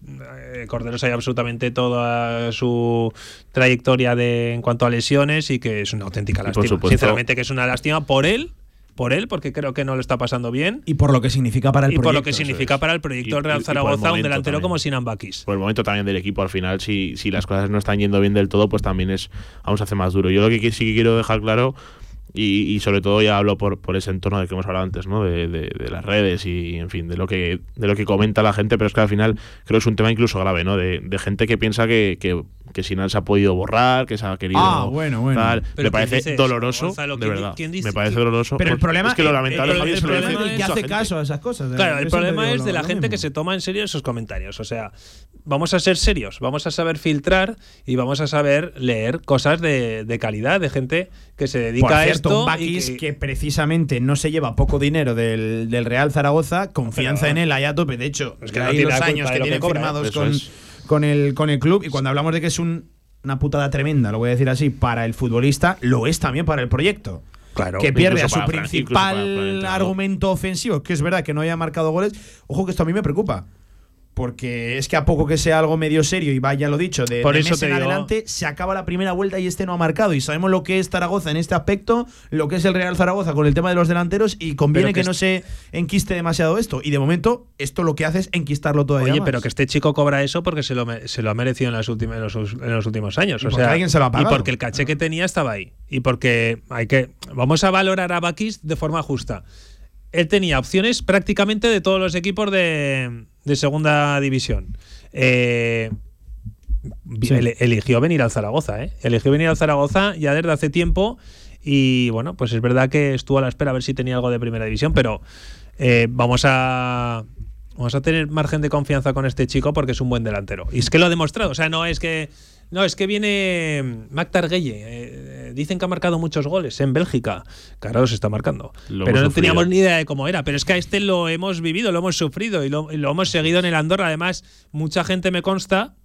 eh, Corderos haya absolutamente toda su trayectoria de, en cuanto a lesiones y que es una auténtica lástima. Sinceramente que es una lástima por él por él, porque creo que no lo está pasando bien. Y por lo que significa para el y proyecto. por lo que significa para el proyecto del Real Zaragoza, un delantero también. como Sinan Bakis. Por el momento también del equipo, al final, si, si las cosas no están yendo bien del todo, pues también es aún se hace más duro. Yo lo que sí que quiero dejar claro y, y, sobre todo ya hablo por, por ese entorno del que hemos hablado antes, ¿no? De, de, de, las redes y, en fin, de lo que de lo que comenta la gente, pero es que al final creo que es un tema incluso grave, ¿no? De, de gente que piensa que, que, que si no se ha podido borrar, que se ha querido. Ah, bueno, bueno. tal. Me parece ¿quién dice eso, doloroso, Gonzalo? de ¿Quién di- verdad. dice- me parece doloroso. Pero el problema es que lo el- lamentable el- el se lo problema es que hace caso a esas cosas. Claro, el problema es de la gente que se toma en serio esos comentarios. O sea, vamos a ser serios, vamos a saber filtrar y vamos a saber leer cosas de, de calidad, de gente que se dedica Por a esto. un Bakis que- que, precisamente no se lleva poco dinero del, del Real Zaragoza, confianza Pero- en él ahí a tope. De hecho, Es que no hay tiene los años que tiene firmados con, es. Con, el, con el club. Y cuando hablamos de que es un- una putada tremenda, lo voy a decir así, para el futbolista, lo es también para el proyecto. Claro, que pierde a su principal argumento ofensivo, que es verdad que no haya marcado goles. Ojo que esto a mí me preocupa. Porque es que a poco que sea algo medio serio y vaya lo dicho, de, Por de eso mes te en digo- adelante se acaba la primera vuelta y este no ha marcado. Y sabemos lo que es Zaragoza en este aspecto, lo que es el Real Zaragoza con el tema de los delanteros y conviene que, que no se enquiste demasiado esto. Y de momento, esto lo que hace es enquistarlo todavía Oye, más. pero que este chico cobra eso porque se lo, se lo ha merecido en, las últimas, en, los, en los últimos años. Y o sea, alguien se lo ha pagado. Y porque el caché que tenía estaba ahí. Y porque hay que. Vamos a valorar a Bakis de forma justa. Él tenía opciones prácticamente de todos los equipos de, de segunda división. Eh, Sí. eligió venir al Zaragoza, ¿eh? Eligió venir al Zaragoza ya desde hace tiempo. Y bueno, pues es verdad que estuvo a la espera a ver si tenía algo de primera división, pero eh, vamos a. Vamos a tener margen de confianza con este chico porque es un buen delantero. Y es que lo ha demostrado. O sea, no es que. No, es que viene Mac Targuelle. eh, dicen que ha marcado muchos goles en Bélgica. Claro, se está marcando. Lo pero no sufrido. teníamos ni idea de cómo era. Pero es que a este lo hemos vivido, lo hemos sufrido y lo, y lo hemos seguido en el Andorra. Además, mucha gente me consta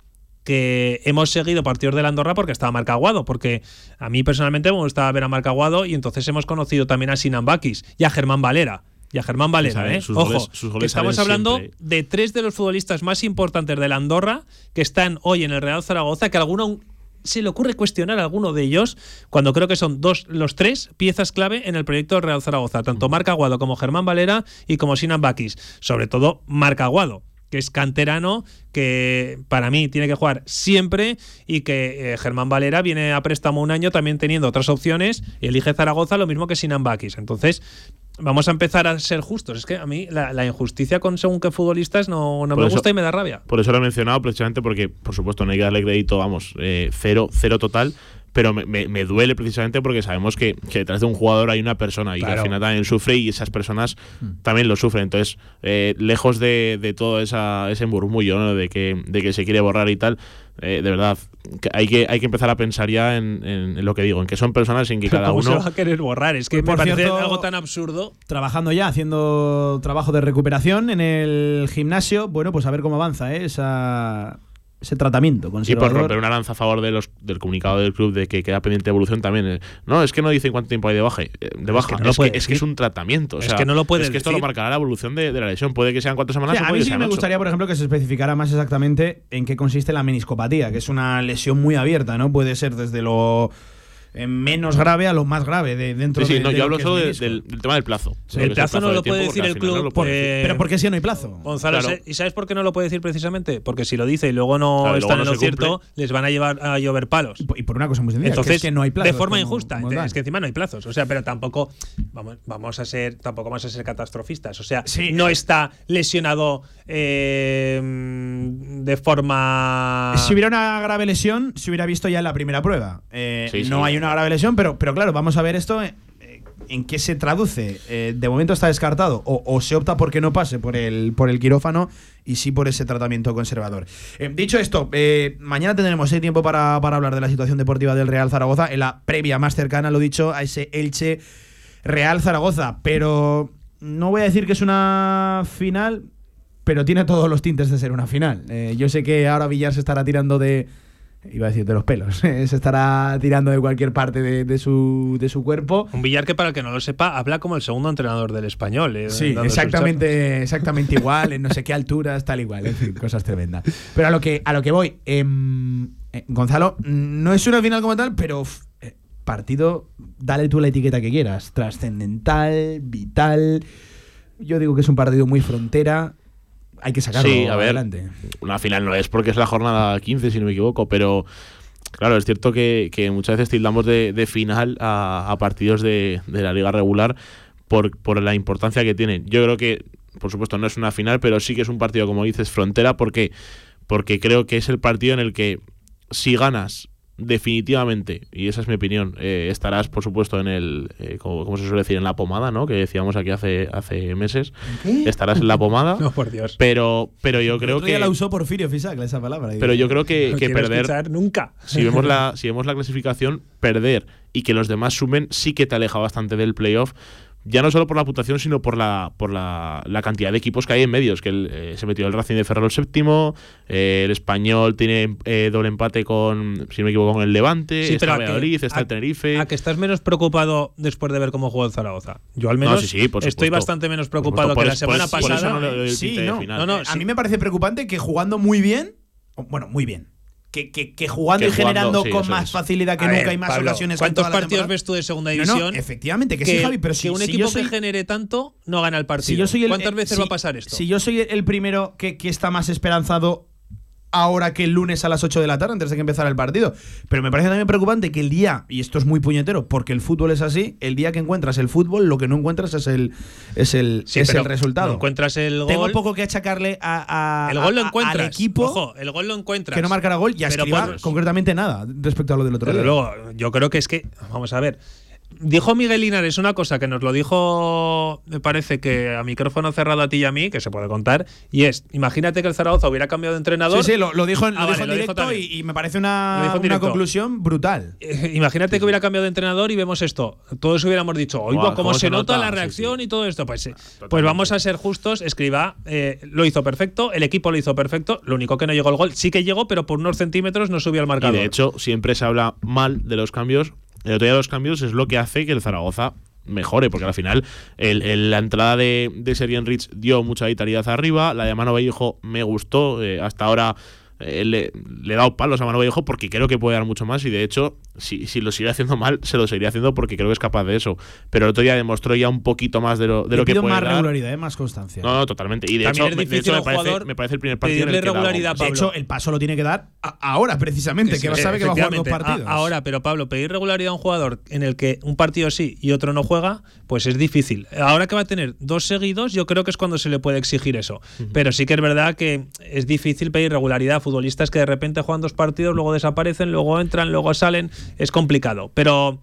que hemos seguido partidos del Andorra porque estaba Marcaguado, porque a mí personalmente me gustaba ver a Marcaguado y entonces hemos conocido también a Sinan Bakis y a Germán Valera. Y a Germán Valera, ¿eh? sus Ojo, goles- sus que goles estamos hablando siempre. de tres de los futbolistas más importantes del Andorra que están hoy en el Real Zaragoza, que alguno se le ocurre cuestionar a alguno de ellos, cuando creo que son dos, los tres piezas clave en el proyecto del Real Zaragoza, tanto Marc Aguado como Germán Valera y como Sinan Bakis. Sobre todo Marc Aguado, que es canterano, que para mí tiene que jugar siempre y que eh, Germán Valera viene a préstamo un año también teniendo otras opciones y elige Zaragoza lo mismo que Sinan Bakis. Entonces, vamos a empezar a ser justos. Es que a mí la, la injusticia con según qué futbolistas no, no me eso- gusta y me da rabia. Por eso lo he mencionado, precisamente porque, por supuesto, no hay que darle crédito, vamos, eh, cero, cero total. Pero me, me- me duele precisamente porque sabemos que, que detrás de un jugador hay una persona y que al final también sufre y esas personas también lo sufren. Entonces, eh, lejos de, de todo esa, ese murmullo ¿no? de, que, de que se quiere borrar y tal, eh, de verdad, que hay, que, hay que empezar a pensar ya en, en- en lo que digo, en que son personas en que cada ¿Cómo se uno. va a querer borrar? Es que Que, me por parece cierto, algo tan absurdo. trabajando ya, haciendo trabajo de recuperación en el gimnasio. Bueno, pues a ver cómo avanza ¿eh? Esa, ese tratamiento Y por romper una lanza a favor de los, del comunicado del club de que queda pendiente de evolución también. eh, No, es que no dicen cuánto tiempo hay de baja. eh, De baja. Es que, es, puede que, es que decir. es un tratamiento. o Es sea, que no lo puede Es que esto lo marcará la evolución de, de la lesión. Puede que sean cuatro semanas Sí, o a mí sí me ocho. gustaría, por ejemplo, que se especificara más exactamente en qué consiste la meniscopatía, que es una lesión muy abierta, ¿no? Puede ser desde lo menos grave a lo más grave de, dentro Sí, sí, de, no, de yo lo hablo solo del, del tema del plazo. El plazo no lo puede tiempo, decir porque el club, no puede eh. Pero ¿por qué si no hay plazo? Gonzalo, Claro. ¿sé- ¿y sabes por qué no lo puede decir precisamente? Porque si lo dice y luego no Claro, y están luego en no lo cierto, cumple. les van a llevar a llover palos. Y por- una cosa muy sencilla, Entonces, que es que no hay plazo. de forma como- injusta. como Entonces, tal. es que encima no hay plazos. O sea, pero tampoco vamos, vamos a ser, tampoco vamos a ser catastrofistas. O sea, Sí. no está lesionado eh, de forma. Si hubiera una grave lesión, se hubiera visto ya en la primera prueba. Eh, Sí, sí. no hay una grave lesión, pero, pero claro, vamos a ver esto. eh, ¿En qué se traduce? Eh, de momento está descartado. O, se opta porque no pase por el, por el quirófano y sí por ese tratamiento conservador. Eh, dicho esto, eh, mañana tendremos eh, tiempo para, para hablar de la situación deportiva del Real Zaragoza en la previa más cercana, lo dicho, a ese Elche Real Zaragoza. Pero no voy a decir que es una final, pero tiene todos los tintes de ser una final. Eh, yo sé que ahora Villar se estará tirando de. Iba a decir de los pelos. (laughs) se estará tirando de cualquier parte de, de su, de su cuerpo. Un Villar que, para el que no lo sepa, habla como el segundo entrenador del español. eh, Sí, exactamente, (laughs) exactamente igual, en no sé qué alturas, tal igual, en fin, cosas tremendas. Pero a lo que, a lo que voy, em, eh, Gonzalo, mm, no es una final como tal, pero eh, partido, dale tú la etiqueta que quieras, trascendental, vital. Yo digo que es un partido muy frontera, hay que sacarlo Sí, a ver. adelante. Una final no es porque es la jornada 15, si no me equivoco, pero claro, es cierto que, que muchas veces tildamos de, de final a, a partidos de, de la liga regular por, por la importancia que tienen. Yo creo que, por supuesto, no es una final, pero sí que es un partido, como dices, frontera, porque, porque creo que es el partido en el que si ganas definitivamente, y esa es mi opinión, eh, estarás, por supuesto, en el, eh, como, como se suele decir, en la pomada, ¿no? Que decíamos aquí hace, hace meses. Estarás en la pomada. (laughs) No, por Dios. Pero, pero yo creo que. la usó Porfirio Fisac, esa palabra. Pero yo creo que, No que perder. nunca. (laughs) Si vemos, la, (laughs) si vemos la clasificación, perder y que los demás sumen, sí que te aleja bastante del playoff. Ya no solo por la puntuación, sino por la por la, la cantidad de equipos que hay en medios. Que el, eh, se metió el Racing de Ferrol séptimo, eh, el Español tiene eh, doble empate con, si no me equivoco, con el Levante, Sí, está Valladolid, está a- el Tenerife. A que estás menos preocupado después de ver cómo jugó el Zaragoza. Yo al menos sí, sí, por estoy bastante menos preocupado supuesto, que la semana pasada. no no, A mí me parece preocupante que jugando muy bien, bueno, muy bien, que, que, que jugando Que y generando sí, con más es. facilidad que A nunca ver, y más Pablo, ocasiones ¿Cuántos partidos temporada. ves tú de segunda No, no, división? efectivamente, que, sí, Javi, pero si, que un si equipo yo soy, que genere tanto no gana el partido. si yo soy el- ¿Cuántas eh, veces si- va a pasar esto? Si yo soy el primero que está más esperanzado ahora que el lunes a las 8 de la tarde, antes de que empezara el partido. Pero me parece también preocupante que el día, y esto es muy puñetero, porque el fútbol es así, el día que encuentras el fútbol, lo que no encuentras es el, es el, Sí, es pero el resultado. no encuentras el Tengo gol. poco que achacarle a, a- el gol lo a- encuentras. al equipo Ojo, el gol lo encuentras. que no marcará gol y a Pero concretamente nada respecto a lo del otro día. luego, yo creo que es que, vamos a ver. Dijo Miguel Linares una cosa que nos lo dijo, me parece que a micrófono cerrado a ti y a mí, que se puede contar, y es, imagínate que el Zaragoza hubiera cambiado de entrenador. Sí, sí, lo, lo dijo en, Ah, lo vale, dijo en lo dijo directo y, y me parece una, una conclusión brutal. Eh, Imagínate que hubiera cambiado de entrenador y vemos esto. Todos hubiéramos dicho, oigo, Buah, cómo, se nota, la reacción sí. y todo esto. Pues, eh, pues vamos a ser justos. Escriba eh, lo hizo perfecto, el equipo lo hizo perfecto. Lo único que no llegó el gol, sí que llegó, pero por unos centímetros no subió al Y marcador. de hecho, siempre se habla mal de los cambios. El otro día de los cambios es lo que hace que el Zaragoza mejore, porque al final el- la entrada de, de Serien Rich dio mucha vitalidad arriba, la de Mano Vallejo me gustó, eh, hasta ahora eh, le, le he dado palos a Mano Vallejo porque creo que puede dar mucho más y de hecho, si, si lo sigue haciendo mal, se lo seguiría haciendo porque creo que es capaz de eso. Pero el otro día demostró ya un poquito más de lo, de Le lo que pido puede más dar. regularidad, eh, más constancia. No, no, totalmente. Y de También hecho, me- de hecho a me, parece, jugador me parece el primer partido en el pedirle que da regularidad, algo. de hecho, el paso lo tiene que dar a- ahora, precisamente, que, va- sabe que va a jugar dos partidos. A- ahora, pero Pablo, pedir regularidad a un jugador en el que un partido sí y otro no juega, pues es difícil. Ahora que va a tener dos seguidos, yo creo que es cuando se le puede exigir eso. Pero sí que es verdad que es difícil pedir regularidad a futbolistas que de repente juegan dos partidos, luego desaparecen, luego entran, luego salen. Es complicado. Pero.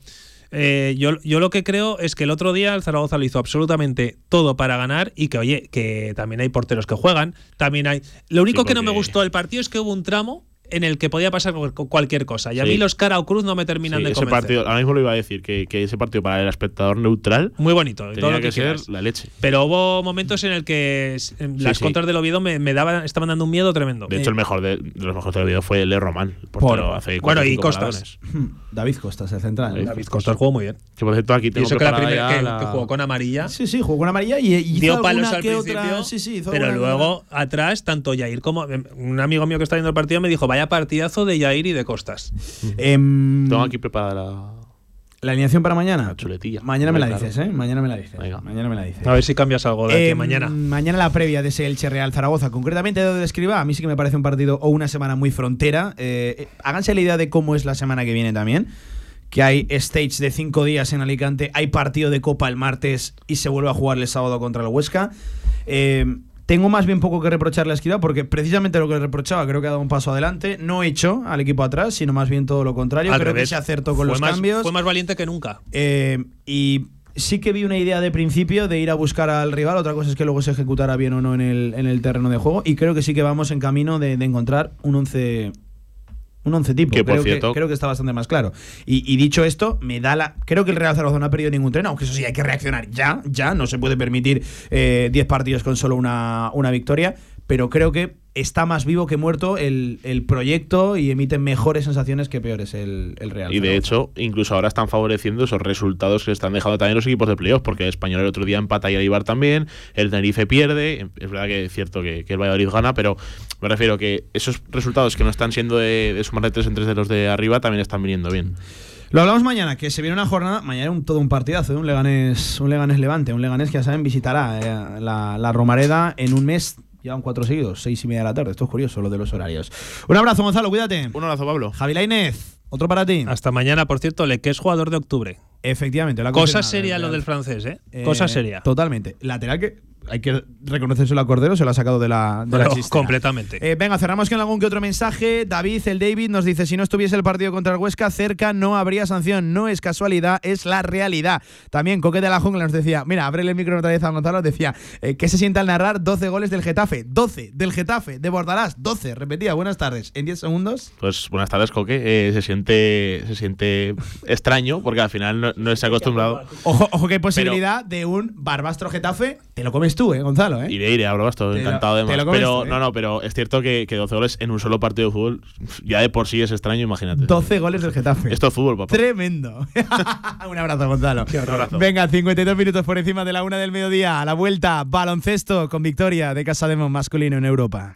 eh, yo, yo lo que creo es que el otro día el Zaragoza lo hizo absolutamente todo para ganar y que, oye, que también hay porteros que juegan, también hay... Lo único que no me gustó del partido es que hubo un tramo en el que podía pasar cual- cualquier cosa. Y a Sí. mí los cara o cruz no me terminan Sí, de ese convencer. partido, ahora mismo lo iba a decir, que, que ese partido para el espectador neutral Muy bonito. y todo tenía lo que, que ser la leche. Pero hubo momentos en el que las sí. contras del Oviedo me, me daban, estaban dando un miedo tremendo. De hecho, el mejor de, de los mejores del video fue el de Román, el Por- portero hace bueno, y Costas. paradones. David Costas, el central. ¿no? David Costas jugó muy bien. Que por cierto, aquí Y tengo eso que la primera que, la- que jugó con amarilla. Sí, sí, jugó con amarilla y, y dio palos al principio, otra. Pero luego atrás, tanto Yair como un amigo mío que está viendo el partido me dijo, vaya partidazo de Yair y de Costas. Em, Tengo aquí preparada la, la alineación para mañana. la chuletilla. Mañana me la Claro. dices, ¿eh? Mañana me la dices. Venga. Mañana me la dices. A ver si cambias algo de aquí Em, mañana. Mañana la previa de ese Elche Real Zaragoza, concretamente de donde escriba, a mí sí que me parece un partido o una semana muy frontera. Eh, eh, háganse la idea de cómo es la semana que viene también. Que hay stage de cinco días en Alicante, hay partido de Copa el martes y se vuelve a jugar el sábado contra el Huesca. Eh, tengo más bien poco que reprocharle a Escriba porque precisamente lo que le reprochaba creo que ha dado un paso adelante. No echó al equipo atrás, sino más bien todo lo contrario. Al creo revés. que se acertó con Fue los más- cambios. Fue más valiente que nunca. Eh, y sí que vi una idea de principio de ir a buscar al rival. Otra cosa es que luego se ejecutara bien o no en el, en el terreno de juego. Y creo que sí que vamos en camino de, de encontrar un 11 un once tipo. Que, por creo, cierto- que, creo que está bastante más claro. Y, y dicho esto, me da la. Creo que el Real Zaragoza no ha perdido ningún tren, aunque eso sí, hay que reaccionar ya, ya. No se puede permitir eh, 10 partidos con solo una, una victoria. Pero creo que está más vivo que muerto el, el proyecto y emite mejores sensaciones que peores el, el Real. Y de hecho, incluso ahora están favoreciendo esos resultados que están dejando también los equipos de playoff, porque el Español el otro día empata y el Ibar también, el Tenerife pierde, es verdad que es cierto que, que el Valladolid gana, pero me refiero que esos resultados que no están siendo de, de sumar de tres en tres de los de arriba también están viniendo bien. Lo hablamos mañana, que se viene una jornada, mañana un, todo un partidazo, ¿eh? un Leganés, un Leganés Levante, un Leganés que ya saben visitará eh, la, la Romareda en un mes, llevan cuatro seguidos, seis y media de la tarde, esto es curioso lo de los horarios. Un abrazo Gonzalo, cuídate. Un abrazo, Pablo. Javi Lainez, otro para ti. Hasta mañana, por cierto, le que es jugador de octubre. Efectivamente, la Cosa seria lo del francés, ¿eh? Eh, Cosa seria. Totalmente. Lateral que hay que reconocérselo a Cordero, se lo ha sacado de la, de la Pero completamente. Eh, venga, cerramos con algún que otro mensaje. David, el David, nos dice: si no estuviese el partido contra el Huesca cerca, no habría sanción. No es casualidad, es la realidad. También Coque de la Jungla nos decía: mira, abre el micro otra vez a Gonzalo, decía: eh, ¿qué se siente al narrar 12 goles del Getafe? 12 del Getafe, de Bordalás, 12. Repetía, buenas tardes. En 10 segundos. Pues buenas tardes, Coque. Eh, se siente se siente extraño porque al final no, no se ha acostumbrado. Ojo, ojo que hay posibilidad de un Barbastro Getafe. Te lo comes tú, eh, Gonzalo, eh. Iré, iré, abro esto, encantado lo comes Pero ¿eh? no, no, pero es cierto que, que 12 goles en un solo partido de fútbol ya de por sí es extraño, imagínate. 12 goles del Getafe. Esto es fútbol, papá. Tremendo. (laughs) un abrazo, Gonzalo. abrazo. Venga, 52 minutos por encima de la una del mediodía. A la vuelta, baloncesto con victoria de Casa masculino en Europa.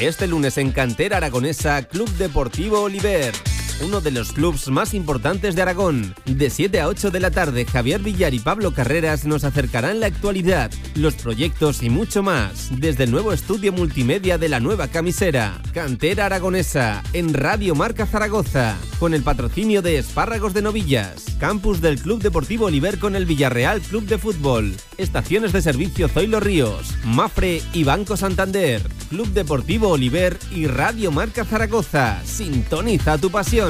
Este lunes en Cantera Aragonesa, Club Deportivo Oliver. Uno de los clubs más importantes de Aragón. De 7 a 8 de la tarde, Javier Villar y Pablo Carreras nos acercarán la actualidad, los proyectos y mucho más. Desde el nuevo estudio multimedia de la nueva camisera. Cantera Aragonesa, en Radio Marca Zaragoza. Con el patrocinio de Espárragos de Novillas. Campus del Club Deportivo Oliver con el Villarreal Club de Fútbol. Estaciones de servicio Zoilo Ríos, Mafre y Banco Santander. Club Deportivo Oliver y Radio Marca Zaragoza. Sintoniza tu pasión.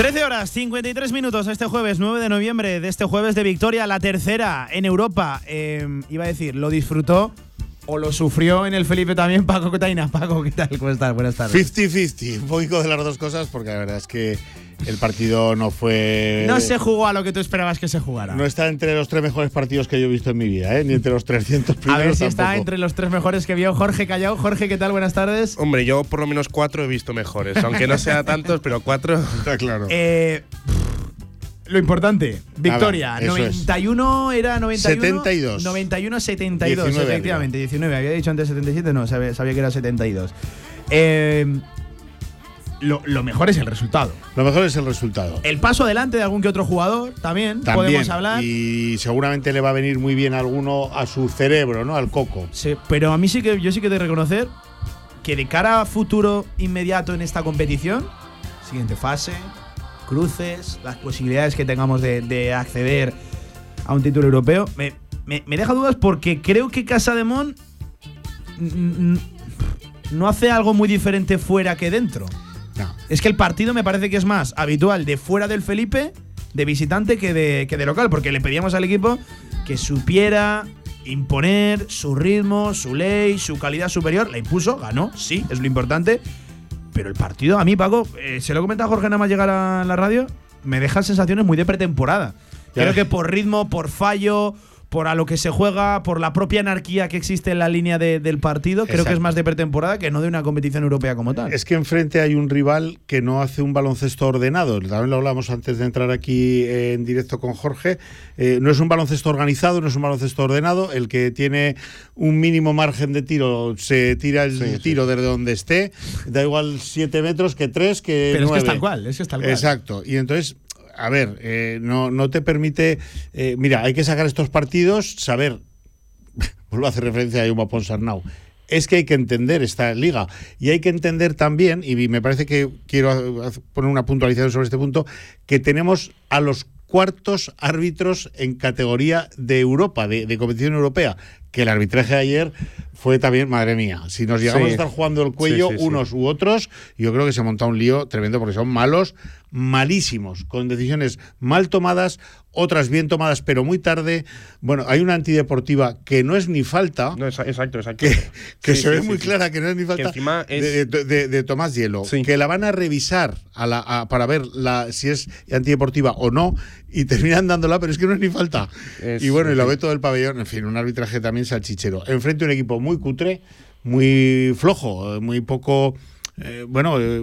13 horas 53 minutos este jueves 9 de noviembre de este jueves de victoria, la tercera en Europa. Eh, iba a decir, lo disfrutó o lo sufrió en el Felipe también Paco Cotaina. Paco, ¿qué tal? ¿Cómo estás? Buenas tardes. 50-50, un poquito de las dos cosas, porque la verdad es que el partido no fue. No se jugó a lo que tú esperabas que se jugara. No está entre los tres mejores partidos que yo he visto en mi vida, ¿eh? ni entre los 300 a primeros. ver si está entre los tres mejores que vio Jorge Callao. Jorge, ¿qué tal? Buenas tardes. Hombre, yo por lo menos cuatro he visto mejores, aunque no sea tantos, pero cuatro. (laughs) Está claro. Eh, lo importante, victoria. Nada, eso es. 91 era 91. 72. 91 72, 19 efectivamente. 19. Había dicho antes 77, no, sabía, sabía que era 72. Eh, lo, lo mejor es el resultado. Lo mejor es el resultado. El paso adelante de algún que otro jugador también, También. podemos hablar. Y seguramente le va a venir muy bien a alguno a su cerebro, ¿no? Al coco. Sí, pero a mí sí que yo sí que de reconocer que de cara a futuro inmediato en esta competición, siguiente fase, cruces, las posibilidades que tengamos de, de acceder a un título europeo, me, me- me deja dudas porque creo que Casa de Mon no hace algo muy diferente fuera que dentro. No. Es que el partido me parece que es más habitual de fuera del Felipe, de visitante, que de, que de local, porque le pedíamos al equipo que supiera imponer su ritmo, su ley, su calidad superior. La impuso, ganó, sí, es lo importante. Pero el partido, a mí, Paco, eh, se lo comenta a Jorge nada más llegar a la radio, me deja sensaciones muy de pretemporada. Creo que por ritmo, por fallo, por a lo que se juega, por la propia anarquía que existe en la línea de- del partido, creo que es más de pretemporada que no de una competición europea como tal. Es que enfrente hay un rival que no hace un baloncesto ordenado. También lo hablamos antes de entrar aquí eh, en directo con Jorge. Eh, no es un baloncesto organizado, no es un baloncesto ordenado. El que tiene un mínimo margen de tiro se tira el tiro desde donde esté. Da igual siete metros que tres que Pero es que es nueve. tal cual, es que es tal cual. Exacto. Y entonces, a ver, eh, no, no te permite. eh, mira, hay que sacar estos partidos, saber. (laughs) Vuelvo a hacer referencia a Yuma Ponsarnau. Es que hay que entender esta liga. Y hay que entender también, y me parece que quiero poner una puntualización sobre este punto, que tenemos a los cuartos árbitros en categoría de Europa, de, de competición europea. Que el arbitraje de ayer fue también, madre mía, si nos llegamos Sí. a estar jugando el cuello Sí, sí, sí. unos u otros, yo creo que se monta un lío tremendo porque son malos, malísimos, con decisiones mal tomadas, otras bien tomadas, pero muy tarde. Bueno, hay una antideportiva que no es ni falta, No, exa- exacto, exacto. que, que Sí, se sí, ve sí, muy clara que no es ni falta encima es- de, de- de- Tomás Hielo, que la van a revisar a la, a- para ver la, si es antideportiva o no y terminan dándola, pero es que no es ni falta. Es- y bueno, y lo ve todo el pabellón, en fin, un arbitraje también salchichero. Enfrente un equipo muy cutre, muy flojo, eh, muy poco... eh, bueno, eh,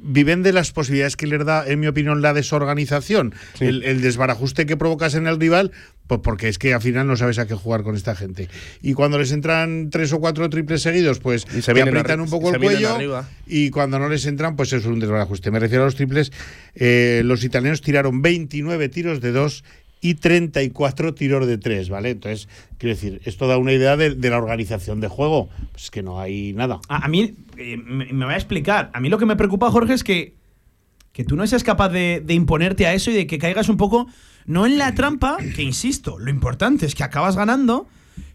viven de las posibilidades que les da, en mi opinión, la desorganización, Sí. el, el desbarajuste que provocas en el rival, pues porque es que al final no sabes a qué jugar con esta gente. Y cuando les entran tres o cuatro triples seguidos, pues Y se te aprietan un poco el cuello arriba. y cuando no les entran, pues es un desbarajuste. Me refiero a los triples. eh, los italianos tiraron 29 tiros de dos y 34 tiros de tres, ¿vale? Entonces, quiero decir, esto da una idea de, la organización de juego. Pues es que no hay nada. A, mí, eh, me, me voy a explicar. A mí lo que me preocupa, Jorge, es que, que tú no seas capaz de, de imponerte a eso y de que caigas un poco, no en la trampa, que insisto, lo importante es que acabas ganando,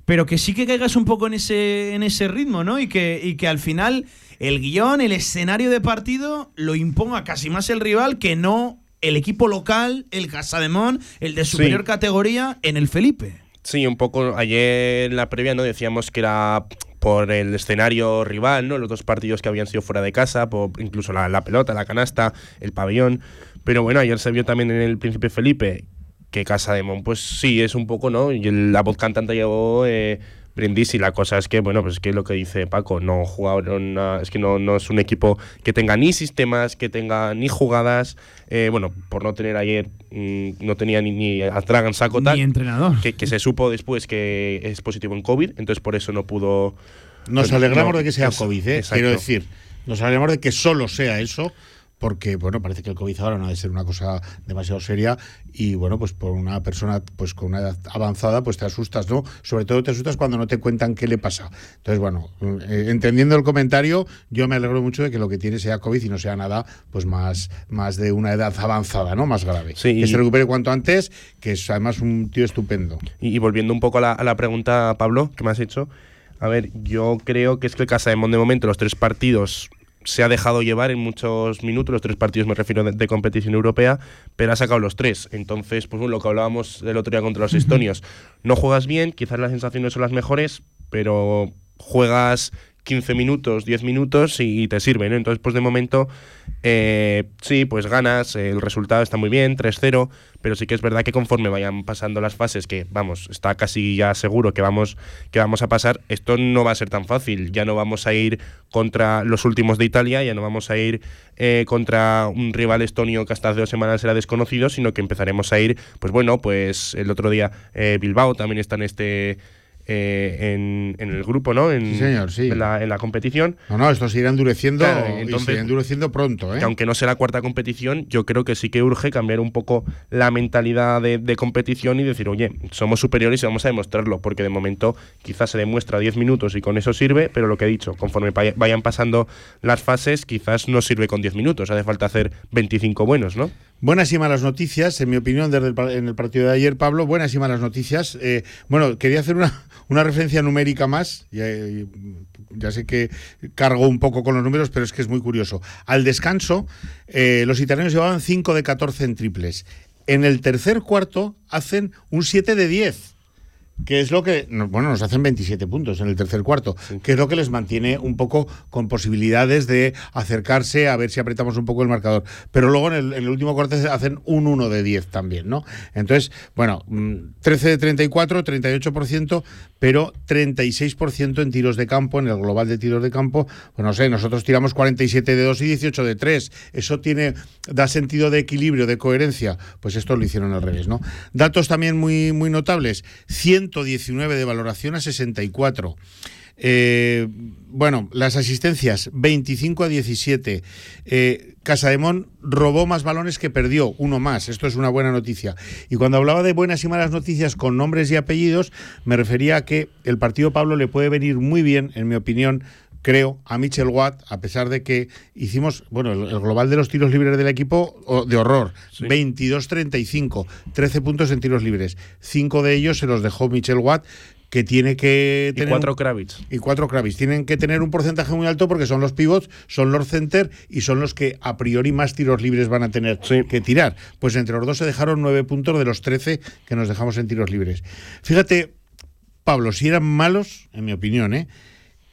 pero que sí que caigas un poco en ese, en ese ritmo, ¿no? Y que, y que al final el guion, el escenario de partido, lo imponga casi más el rival que no el equipo local, el Casademón, el de superior categoría en el Felipe. Sí, un poco ayer en la previa no decíamos que era por el escenario rival, ¿no? Los dos partidos que habían sido fuera de casa, por incluso la, la pelota, la canasta, el pabellón. Pero bueno, ayer se vio también en el Príncipe Felipe que Casa de Mon, pues sí, es un poco, ¿no? Y el- la voz cantante llevó eh, Brindisi. La cosa es que, bueno, pues es que lo que dice Paco, no jugaron, a- es que no, no es un equipo que tenga ni sistemas, que tenga ni jugadas. eh, bueno, por no tener ayer, mm, no tenía ni, ni a Dragan Saco tal Ni entrenador. que, que se supo después que es positivo en COVID, entonces por eso no pudo. Nos pues, alegramos no, de que sea es- COVID, ¿eh? quiero decir. Nos alegramos de que solo sea eso, porque bueno, parece que el COVID ahora no ha de ser una cosa demasiado seria y bueno, pues por una persona pues con una edad avanzada, pues te asustas, ¿no? Sobre todo te asustas cuando no te cuentan qué le pasa. Entonces, bueno, eh, entendiendo el comentario, yo me alegro mucho de que lo que tiene sea COVID y no sea nada pues más, más de una edad avanzada, ¿no? Más grave. Sí, que y- se recupere cuanto antes, que es además un tío estupendo. Y, y volviendo un poco a la, a la pregunta, Pablo, que me has hecho. A ver, yo creo que es que el Casa de momento, los tres partidos se ha dejado llevar en muchos minutos, los tres partidos me refiero de, de competición europea, pero ha sacado los tres. Entonces, pues bueno, lo que hablábamos el otro día contra los estonios, no juegas bien, quizás las sensaciones son las mejores, pero juegas 15 minutos, 10 minutos y te sirve, ¿no? Entonces, pues de momento, eh, sí, pues ganas, el resultado está muy bien, 3-0, pero sí que es verdad que conforme vayan pasando las fases, que vamos, está casi ya seguro que vamos, que vamos a pasar, esto no va a ser tan fácil. Ya no vamos a ir contra los últimos de Italia, ya no vamos a ir eh, contra un rival estonio que hasta hace dos semanas era desconocido, sino que empezaremos a ir, pues bueno, pues el otro día eh, Bilbao también está en este. Eh, en, en el grupo, ¿no? En, Sí, señor, sí. En la, en la competición. No, no, esto se irá endureciendo Claro, entonces- se irá endureciendo pronto, ¿eh? Que aunque no sea la cuarta competición, yo creo que sí que urge cambiar un poco la mentalidad de, de competición y decir, oye, somos superiores y vamos a demostrarlo, porque de momento quizás se demuestra 10 minutos y con eso sirve, pero lo que he dicho, conforme vaya- vayan pasando las fases, quizás no sirve con 10 minutos, hace falta hacer 25 buenos, ¿no? Buenas y malas noticias, en mi opinión, desde el, en el partido de ayer, Pablo. Buenas y malas noticias. Eh, bueno, quería hacer una, referencia numérica más. Ya, eh, ya sé que cargo un poco con los números, pero es que es muy curioso. Al descanso, eh, los italianos llevaban 5 de 14 en triples. En el tercer cuarto hacen un 7 de 10. Que es lo que, no, bueno, nos hacen 27 puntos en el tercer cuarto, que es lo que les mantiene un poco con posibilidades de acercarse a ver si apretamos un poco el marcador. Pero luego en el, en el último cuarto hacen un 1 de 10 también, ¿no? Entonces, bueno, mm, 13 de 34, 38%, pero 36% en tiros de campo, en el global de tiros de campo. Pues no sé, nosotros tiramos 47 de 2 y 18 de 3. Eso tiene, da sentido de equilibrio, de coherencia. Pues esto lo hicieron al revés, ¿no? Datos también muy, muy notables. 119 de valoración a 64. Eh, bueno, las asistencias 25 a 17. Eh, Casademón robó más balones que perdió, uno más. Esto es una buena noticia. Y cuando hablaba de buenas y malas noticias con nombres y apellidos, me refería a que el partido Pablo le puede venir muy bien, en mi opinión, creo, a Mitchell Watt, a pesar de que hicimos, bueno, el, el global de los tiros libres del equipo de horror, 22-35, 13 puntos en tiros libres. Cinco de ellos se los dejó Mitchell Watt, que tiene que Y tener. cuatro un- Kravitz. y cuatro Kravis. Tienen que tener un porcentaje muy alto porque son los pivots, son los center y son los que a priori más tiros libres van a tener que tirar. Pues entre los dos se dejaron nueve puntos de los 13 que nos dejamos en tiros libres. Fíjate, Pablo, si eran malos, en mi opinión, ¿eh?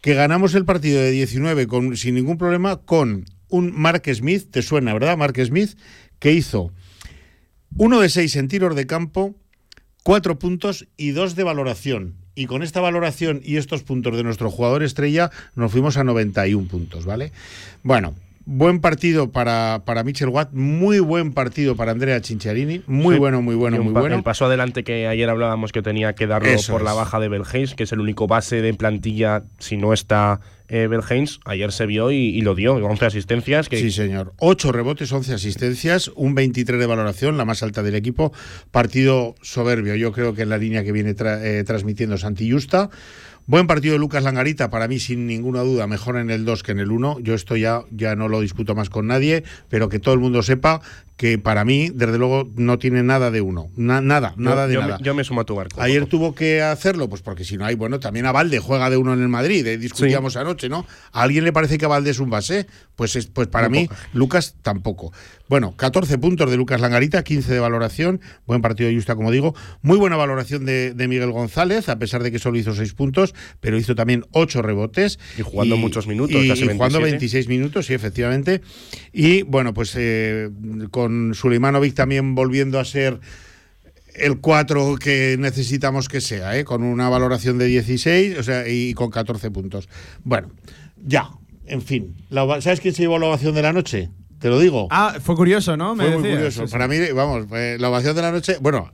Que ganamos el partido de 19 con, sin ningún problema con un Mark Smith, te suena, ¿verdad? Mark Smith, que hizo uno de seis en tiros de campo, cuatro puntos y dos de valoración. Y con esta valoración y estos puntos de nuestro jugador estrella, nos fuimos a 91 puntos, ¿vale? Bueno, buen partido para, para Mitchell Watt, muy buen partido para Andrea Cinciarini, muy Sí. bueno, muy bueno, muy bueno. El paso adelante que ayer hablábamos que tenía que darlo Eso por la es. baja de Belgeins, que es el único base de plantilla si no está eh, ayer se vio y, y lo dio, 11 asistencias. Que Sí, señor. 8 rebotes, 11 asistencias, un 23 de valoración, la más alta del equipo. Partido soberbio, yo creo que en la línea que viene tra- eh, transmitiendo Santi Justa. Buen partido de Lucas Langarita, para mí sin ninguna duda, mejor en el 2 que en el 1. Yo esto ya, ya no lo discuto más con nadie, pero que todo el mundo sepa que para mí, desde luego, no tiene nada de uno. Na- nada, yo, nada de yo nada. Me, yo me sumo a tu barco. Ayer tuvo que hacerlo, pues porque si no hay, bueno, también a Valde juega de uno en el Madrid, eh, discutíamos anoche, ¿no? ¿A alguien le parece que Valde es un base? Pues, es, pues para mí, Lucas tampoco. Bueno, 14 puntos de Lucas Langarita, 15 de valoración, buen partido de Justa, como digo. Muy buena valoración de, de Miguel González, a pesar de que solo hizo 6 puntos, pero hizo también 8 rebotes. Y jugando muchos minutos, y- casi y jugando 27. 26 minutos, sí, efectivamente. Y bueno, pues eh, con Suleimanovic también volviendo a ser el 4 que necesitamos que sea, ¿eh? con una valoración de 16 o sea, y con 14 puntos. Bueno, ya, en fin. ¿Sabes quién se llevó la ovación de la noche? Te lo digo. Ah, fue curioso, ¿no? Me Fue muy curioso. Sí, sí. Para mí, vamos, eh, la ovación de la noche, bueno,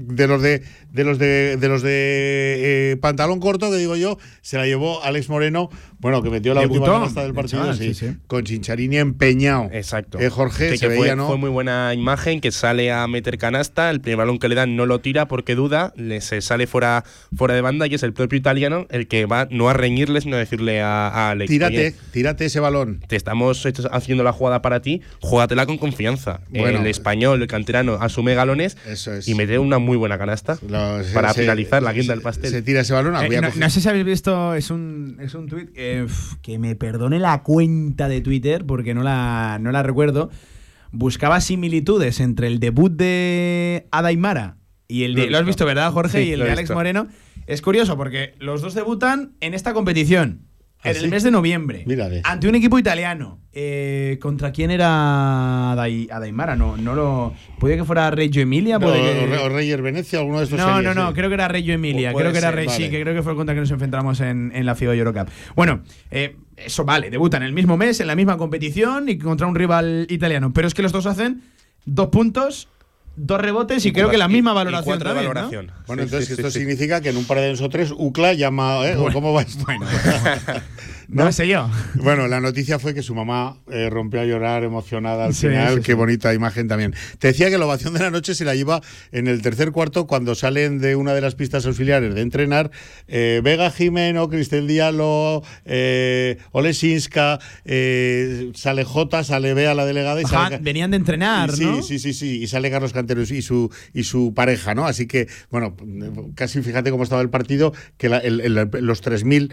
de los de de los de de los de eh, pantalón corto que digo yo, se la llevó Alex Moreno, bueno, que metió la Debutó, última canasta del el partido, sí, sí, con Chincharini empeñado. Exacto. Eh, Jorge, Que- se que veía, fue, ¿no? fue muy buena imagen, que sale a meter canasta, el primer balón que le dan no lo tira porque duda, le se sale fuera, fuera de banda y es el propio italiano el que va no a reñirles, sino a decirle a, a Alex. Tírate, "Oye, tírate ese balón. te estamos haciendo la jugada para ti, júgatela con confianza. Bueno. el español, el canterano, asume galones Eso es. y mete una muy buena canasta Lo- se- para se- finalizar la guinda del pastel. Se tira ese balón, Eh, voy a no, no sé si habéis visto, es un, es un tuit que, me perdone la cuenta de Twitter porque no la, no la recuerdo. Buscaba similitudes entre el debut de Adaimara y el Lo de. Lo has visto. ¿verdad, Jorge? Sí, y el de Alex visto. Moreno. Es curioso porque los dos debutan en esta competición. ¿Ah, En sí? el mes de noviembre. Mírale. Ante un equipo italiano. Eh, ¿Contra quién era Adai- Adaimara? No, no lo. Puede que fuera Reggio Emilia. No, o, que- o Reyes Venecia, alguno de estos no, series, no, no, sí. creo que era Reggio Emilia. Creo que era sí, vale. que creo que fue el contra que nos enfrentamos en, en la FIBA Eurocup. Bueno, eh, eso vale, debutan el mismo mes, en la misma competición y contra un rival italiano. Pero es que los dos hacen dos puntos, dos rebotes y, creo que la misma Y- y valoración. cuatro también, ¿no? valoración. Bueno, Sí, entonces sí, esto sí. significa que en un par de años o tres UCLA llama, ¿eh? ¿O ¿Cómo va esto? Bueno, (laughs) No sé yo. (laughs) Bueno, la noticia fue que su mamá eh, rompió a llorar emocionada al Sí, final. sí, Qué sí. bonita imagen también. Te decía que la ovación de la noche se la lleva en el tercer cuarto cuando salen de una de las pistas auxiliares de entrenar eh, Vega Jimeno, Cristel Diallo, eh, Olesinska, eh, sale J, sale Bea la delegada y Ajá, sale. venían de entrenar, Sí, ¿no? sí, sí, sí. Y sale Carlos Canteros y su, y su pareja, ¿no? Así que, bueno, casi fíjate cómo estaba el partido, que la- el- el- los 3.000.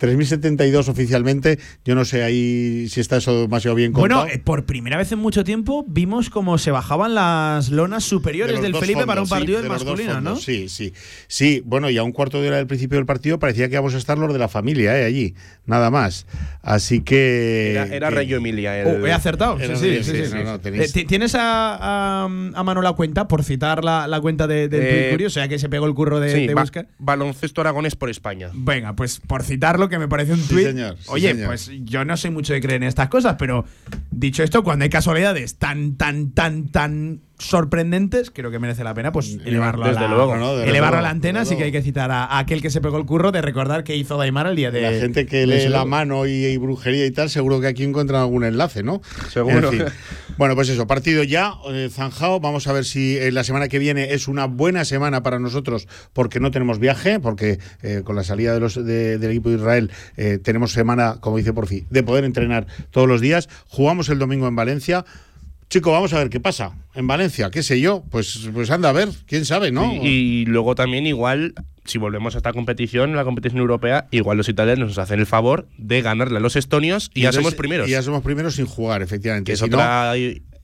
3.072 oficialmente, yo no sé ahí si está eso demasiado bien contado. Bueno, eh, por primera vez en mucho tiempo vimos cómo se bajaban las lonas superiores del Felipe para un sí, partido de masculino, ¿no? Sí, sí. Sí, bueno, y a un cuarto de hora del principio del partido parecía que íbamos a estar los de la familia, ¿eh? Allí, nada más. Así que. Era, era que- Reggio Emilia. el- Oh, he acertado. Sí, Era sí, sí, sí, sí, no, sí. no, tenéis- Eh, ti- ¿Tienes a, a, a mano la cuenta, por citar la, la cuenta de, del Eh, curioso, ya que se pegó el curro de, sí, de ba- baloncesto aragonés por España. Venga, pues por citarlo, que me parece un Sí, tuit. señor, sí, Oye, señor. pues yo no soy mucho de creer en estas cosas, pero dicho esto, cuando hay casualidades tan, tan, tan, tan sorprendentes, creo que merece la pena pues elevarlo, desde a la, luego. No, elevarlo a luego, la antena, así que hay que citar a, a aquel que se pegó el curro de recordar que hizo Daimar el día de. La gente que lee la mano y, y brujería y tal, seguro que aquí encuentran algún enlace, ¿no? Seguro. En fin. (laughs) Bueno, pues eso, partido ya eh, zanjado. Vamos a ver si eh, la semana que viene es una buena semana para nosotros porque no tenemos viaje, porque eh, con la salida de los, de- del equipo de Israel eh, tenemos semana, como dice Porfi, de poder entrenar todos los días. Jugamos el domingo en Valencia. Chico, vamos a ver qué pasa en Valencia, qué sé yo. Pues, pues anda a ver, quién sabe, ¿no? Y, y luego también igual, si volvemos a esta competición, la competición europea, igual los italianos nos hacen el favor de ganarle a los estonios y, ya somos primeros. Y ya somos primeros sin jugar, efectivamente. que es Si no, otra...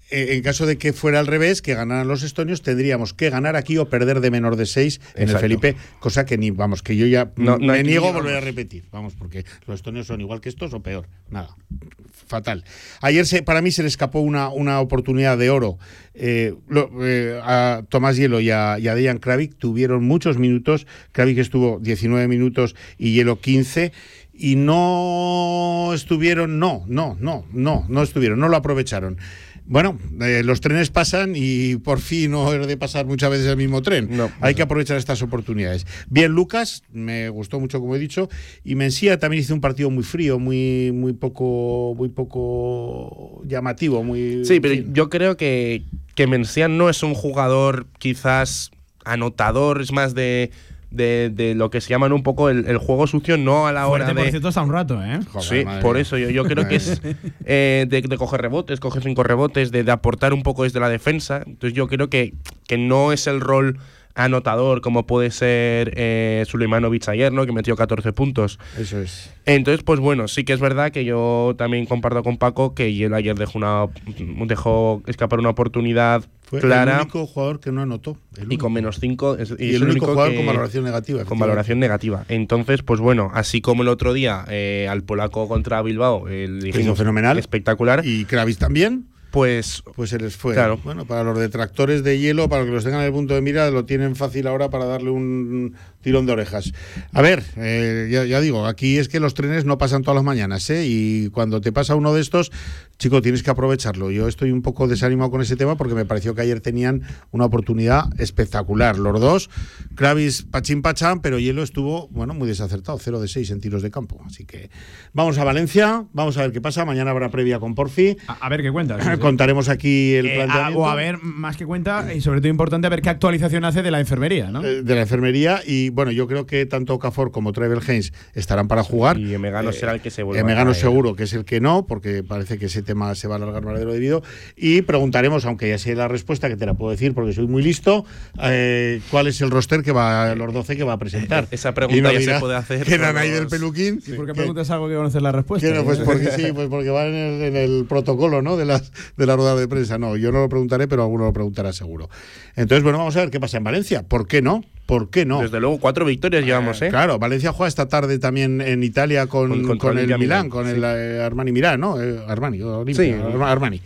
En caso de que fuera al revés, que ganaran los estonios, tendríamos que ganar aquí o perder de menor de 6 en el. Felipe, cosa que ni, vamos, que yo ya No- no me niego a volver a repetir, vamos, porque los estonios son igual que estos o peor, nada, fatal. Ayer se, para mí se le escapó una, una oportunidad de oro. Eh, lo- eh, a Tomás Hielo y a, y a Dejan Kravik tuvieron muchos minutos, Kravik estuvo 19 minutos y Hielo 15 y no estuvieron, no, no, no, no, no estuvieron, no lo aprovecharon. Bueno, eh, los trenes pasan y por fin no es de pasar muchas veces el mismo tren. No, Hay que aprovechar estas oportunidades. Bien, Lucas, me gustó mucho, como he dicho, y Mencía también hizo un partido muy frío, muy, muy poco, muy poco llamativo, muy. Sí, pero fin. yo creo que, que Mencián no es un jugador quizás anotador, es más de, de, de lo que se llaman un poco el, el juego sucio, no a la hora Fuerte, por de... cierto, está un rato, ¿eh? Joder, Sí, madre por mía. eso yo, yo creo que es (laughs) eh, de, de coger rebotes, coger cinco rebotes, de, de aportar un poco desde la defensa. Entonces yo creo que, que no es el rol anotador como puede ser eh, Suleimanovic ayer, ¿no? que metió 14 puntos. Eso es. Entonces, pues bueno, sí que es verdad que yo también comparto con Paco que él ayer dejó, una, dejó escapar una oportunidad Fue clara el único jugador que no anotó. y con menos 5. Y el único jugador con valoración negativa. Con valoración negativa. Entonces, pues bueno, así como el otro día eh, al polaco contra Bilbao, el Que hizo fenomenal. espectacular, Y Kravis también. Pues Pues se les fue. Claro. Bueno, para los detractores de hielo, para los que los tengan en el punto de mira, lo tienen fácil ahora para darle un tirón de orejas. A ver, eh, ya, ya digo, aquí es que los trenes no pasan todas las mañanas, ¿eh? Y cuando te pasa uno de estos, chico, tienes que aprovecharlo. Yo estoy un poco desanimado con ese tema porque me pareció que ayer tenían una oportunidad espectacular. Los dos, Kravis, Pachín Pachán, pero Hielo estuvo, bueno, muy desacertado, 0 de 6 en tiros de campo. Así que vamos a Valencia, vamos a ver qué pasa. Mañana habrá previa con Porfi. A, a ver qué cuentas. (clears throat) sí. Contaremos aquí el Eh, a- planteamiento. o a ver, más que cuenta, y sobre todo importante, a ver qué actualización hace de la enfermería, ¿no? eh, de la enfermería y bueno, yo creo que tanto Cafor como Trevel Haynes estarán para jugar. y Megano Eh, será el que se vuelva. Eh, a Megano seguro que es el que no, porque parece que ese tema se va a alargar más de lo debido. Y preguntaremos, aunque ya sé la respuesta, que te la puedo decir porque soy muy listo, eh, cuál es el roster que va, los 12 que va a presentar. (laughs) Esa pregunta Y no ya se puede hacer Que eran con ahí del peluquín. ¿Y por qué preguntas algo que conoces la respuesta? que no, pues porque (laughs) sí, pues porque va en el, en el protocolo, ¿no? De las de la rueda de prensa. No, yo no lo preguntaré, pero alguno lo preguntará seguro. Entonces, bueno, vamos a ver qué pasa en Valencia. ¿Por qué no? ¿Por qué no? Desde luego, cuatro victorias llevamos, ¿eh? Claro, Valencia juega esta tarde también en Italia con, Con- el Milán, Milán, con sí. el eh, Armani Milán, ¿no? Eh, Armani, Olimpia, Sí. Arma- Armani.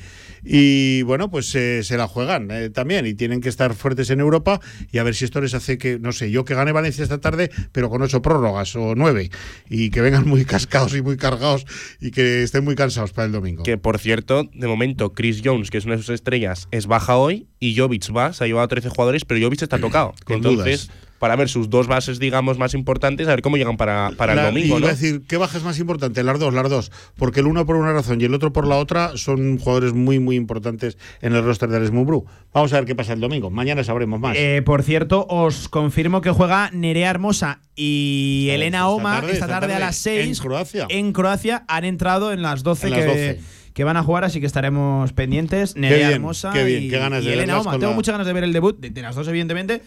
Y bueno, pues eh, se la juegan eh, también y tienen que estar fuertes en Europa y a ver si esto les hace que, no sé, yo que gane Valencia esta tarde, pero con ocho prórrogas o nueve y que vengan muy (laughs) cascados y muy cargados y que estén muy cansados para el domingo. Que por cierto, de momento, Chris Jones, que es una de sus estrellas, es baja hoy y Jovic va, se ha llevado a 13 jugadores, pero Jovic está tocado. Con Entonces, dudas. Para ver sus dos bases, digamos, más importantes, a ver cómo llegan para, para La- el domingo, y ¿no? iba a decir, ¿qué baja es más importante? Las dos, las dos. Porque el uno por una razón y el otro por la otra son jugadores muy, muy importantes en el roster del Smubru. Vamos a ver qué pasa el domingo. Mañana sabremos más. Eh, por cierto, os confirmo que juega Nerea Hermosa y Esta- Elena esta Oma tarde, esta esta tarde a las 6 en Croacia. En Croacia han entrado en las 12, En las que, 12. que van a jugar, así que estaremos pendientes. Nerea bien, Hermosa qué bien, y, qué ganas y de Elena verlas Oma. Tengo la- muchas ganas de ver el debut de, de las dos, evidentemente.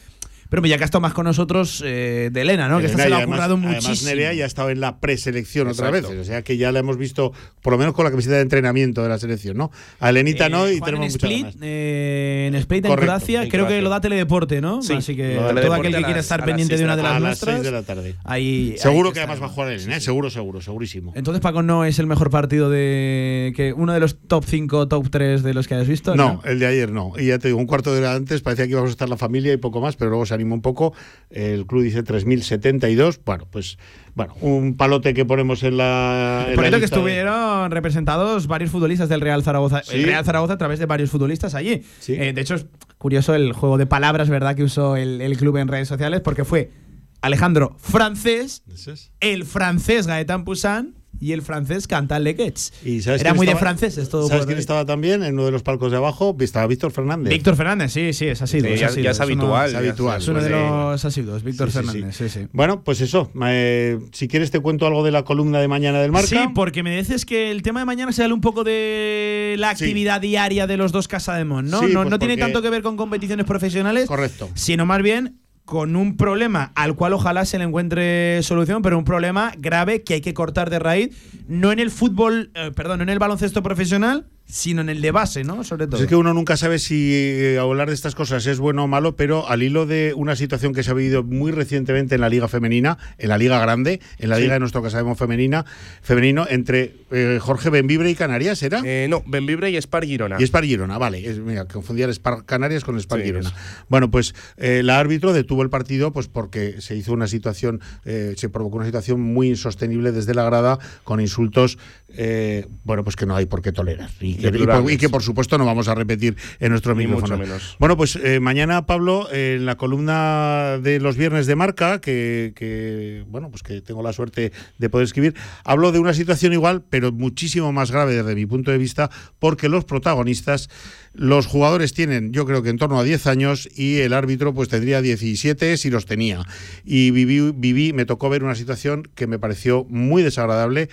Pero ya que ha estado más con nosotros eh, de Elena, ¿no? que esta se le ha además- currado además muchísimo. Nerea ya ha estado en la preselección otra vez. O sea que ya la hemos visto, por lo menos con la camiseta de entrenamiento de la selección, ¿no? A Elenita Eh, no y tenemos en Split, eh, en Split en Croacia, creo que lo da Teledeporte, ¿no? Sí, Así que todo aquel que quiera estar pendiente de una de las a las nuestras. 6 de la tarde. Ahí, Seguro ahí que además va a jugar Elena, ¿eh? Seguro, seguro, segurísimo. Entonces, Paco, no es el mejor partido de. que uno de los top 5, top 3 de los que hayas visto. No, el de ayer no. Y ya te digo, un cuarto de hora antes parecía que íbamos a estar la familia y poco más, pero luego se un poco. El club dice 3.072. Bueno, pues bueno, un palote que ponemos en la. en Por cierto, que de- estuvieron representados varios futbolistas del Real Zaragoza. Sí. El Real Zaragoza a través de varios futbolistas allí. Sí. Eh, de hecho, es curioso el juego de palabras, ¿verdad?, que usó el, el club en redes sociales, porque fue Alejandro francés, es. el francés Gaetán Poussin y el francés Cantal Lequets. ¿Y sabes Era muy de franceses todo. ¿Sabes por quién estaba también en uno de los palcos de abajo? Estaba Víctor Fernández. Víctor Fernández, sí, sí, es así. Sí, ya- ya es habitual, Es habitual. Es uno de los asiduos, Víctor Sí, sí, sí. Fernández, sí, sí. Bueno, pues eso. eh, si quieres te cuento algo de la columna de mañana del Marca. Sí, porque me dices que el tema de mañana se sale un poco de la Sí. actividad diaria de los dos Casademont, ¿no? Sí, no pues no tiene tanto que ver con competiciones profesionales, Correcto. sino más bien con un problema al cual ojalá se le encuentre solución, pero un problema grave que hay que cortar de raíz, no en el fútbol, eh, perdón, no en el baloncesto profesional, sino en el de base, ¿no? Sobre todo. Pues es que uno nunca sabe si eh, hablar de estas cosas es bueno o malo, pero al hilo de una situación que se ha vivido muy recientemente en la Liga Femenina, en la Liga Grande, en la Sí. Liga de nuestro Casademont femenina, femenino, entre eh, Jorge Benvibre y Canarias, ¿era? Eh, no, Benvibre y Spar Girona. Y Spar Girona, vale. Es, mira, confundía el Spar Canarias con el Spar Sí, Girona. es. Bueno, pues eh, la árbitro detuvo el partido pues porque se hizo una situación, eh, se provocó una situación muy insostenible desde la grada con insultos, eh, bueno, pues que no hay por qué tolerar. Y que, y por, Deplorables. y que, por supuesto no vamos a repetir en nuestro Ni micrófono. mucho menos. Bueno, pues eh, mañana, Pablo, eh, en la columna de los viernes de marca, que, que, bueno, pues que tengo la suerte de poder escribir, hablo de una situación igual, pero muchísimo más grave desde mi punto de vista, porque los protagonistas, los jugadores tienen, yo creo que en torno a 10 años, y el árbitro pues tendría 17 si los tenía. Y viví, viví, me tocó ver una situación que me pareció muy desagradable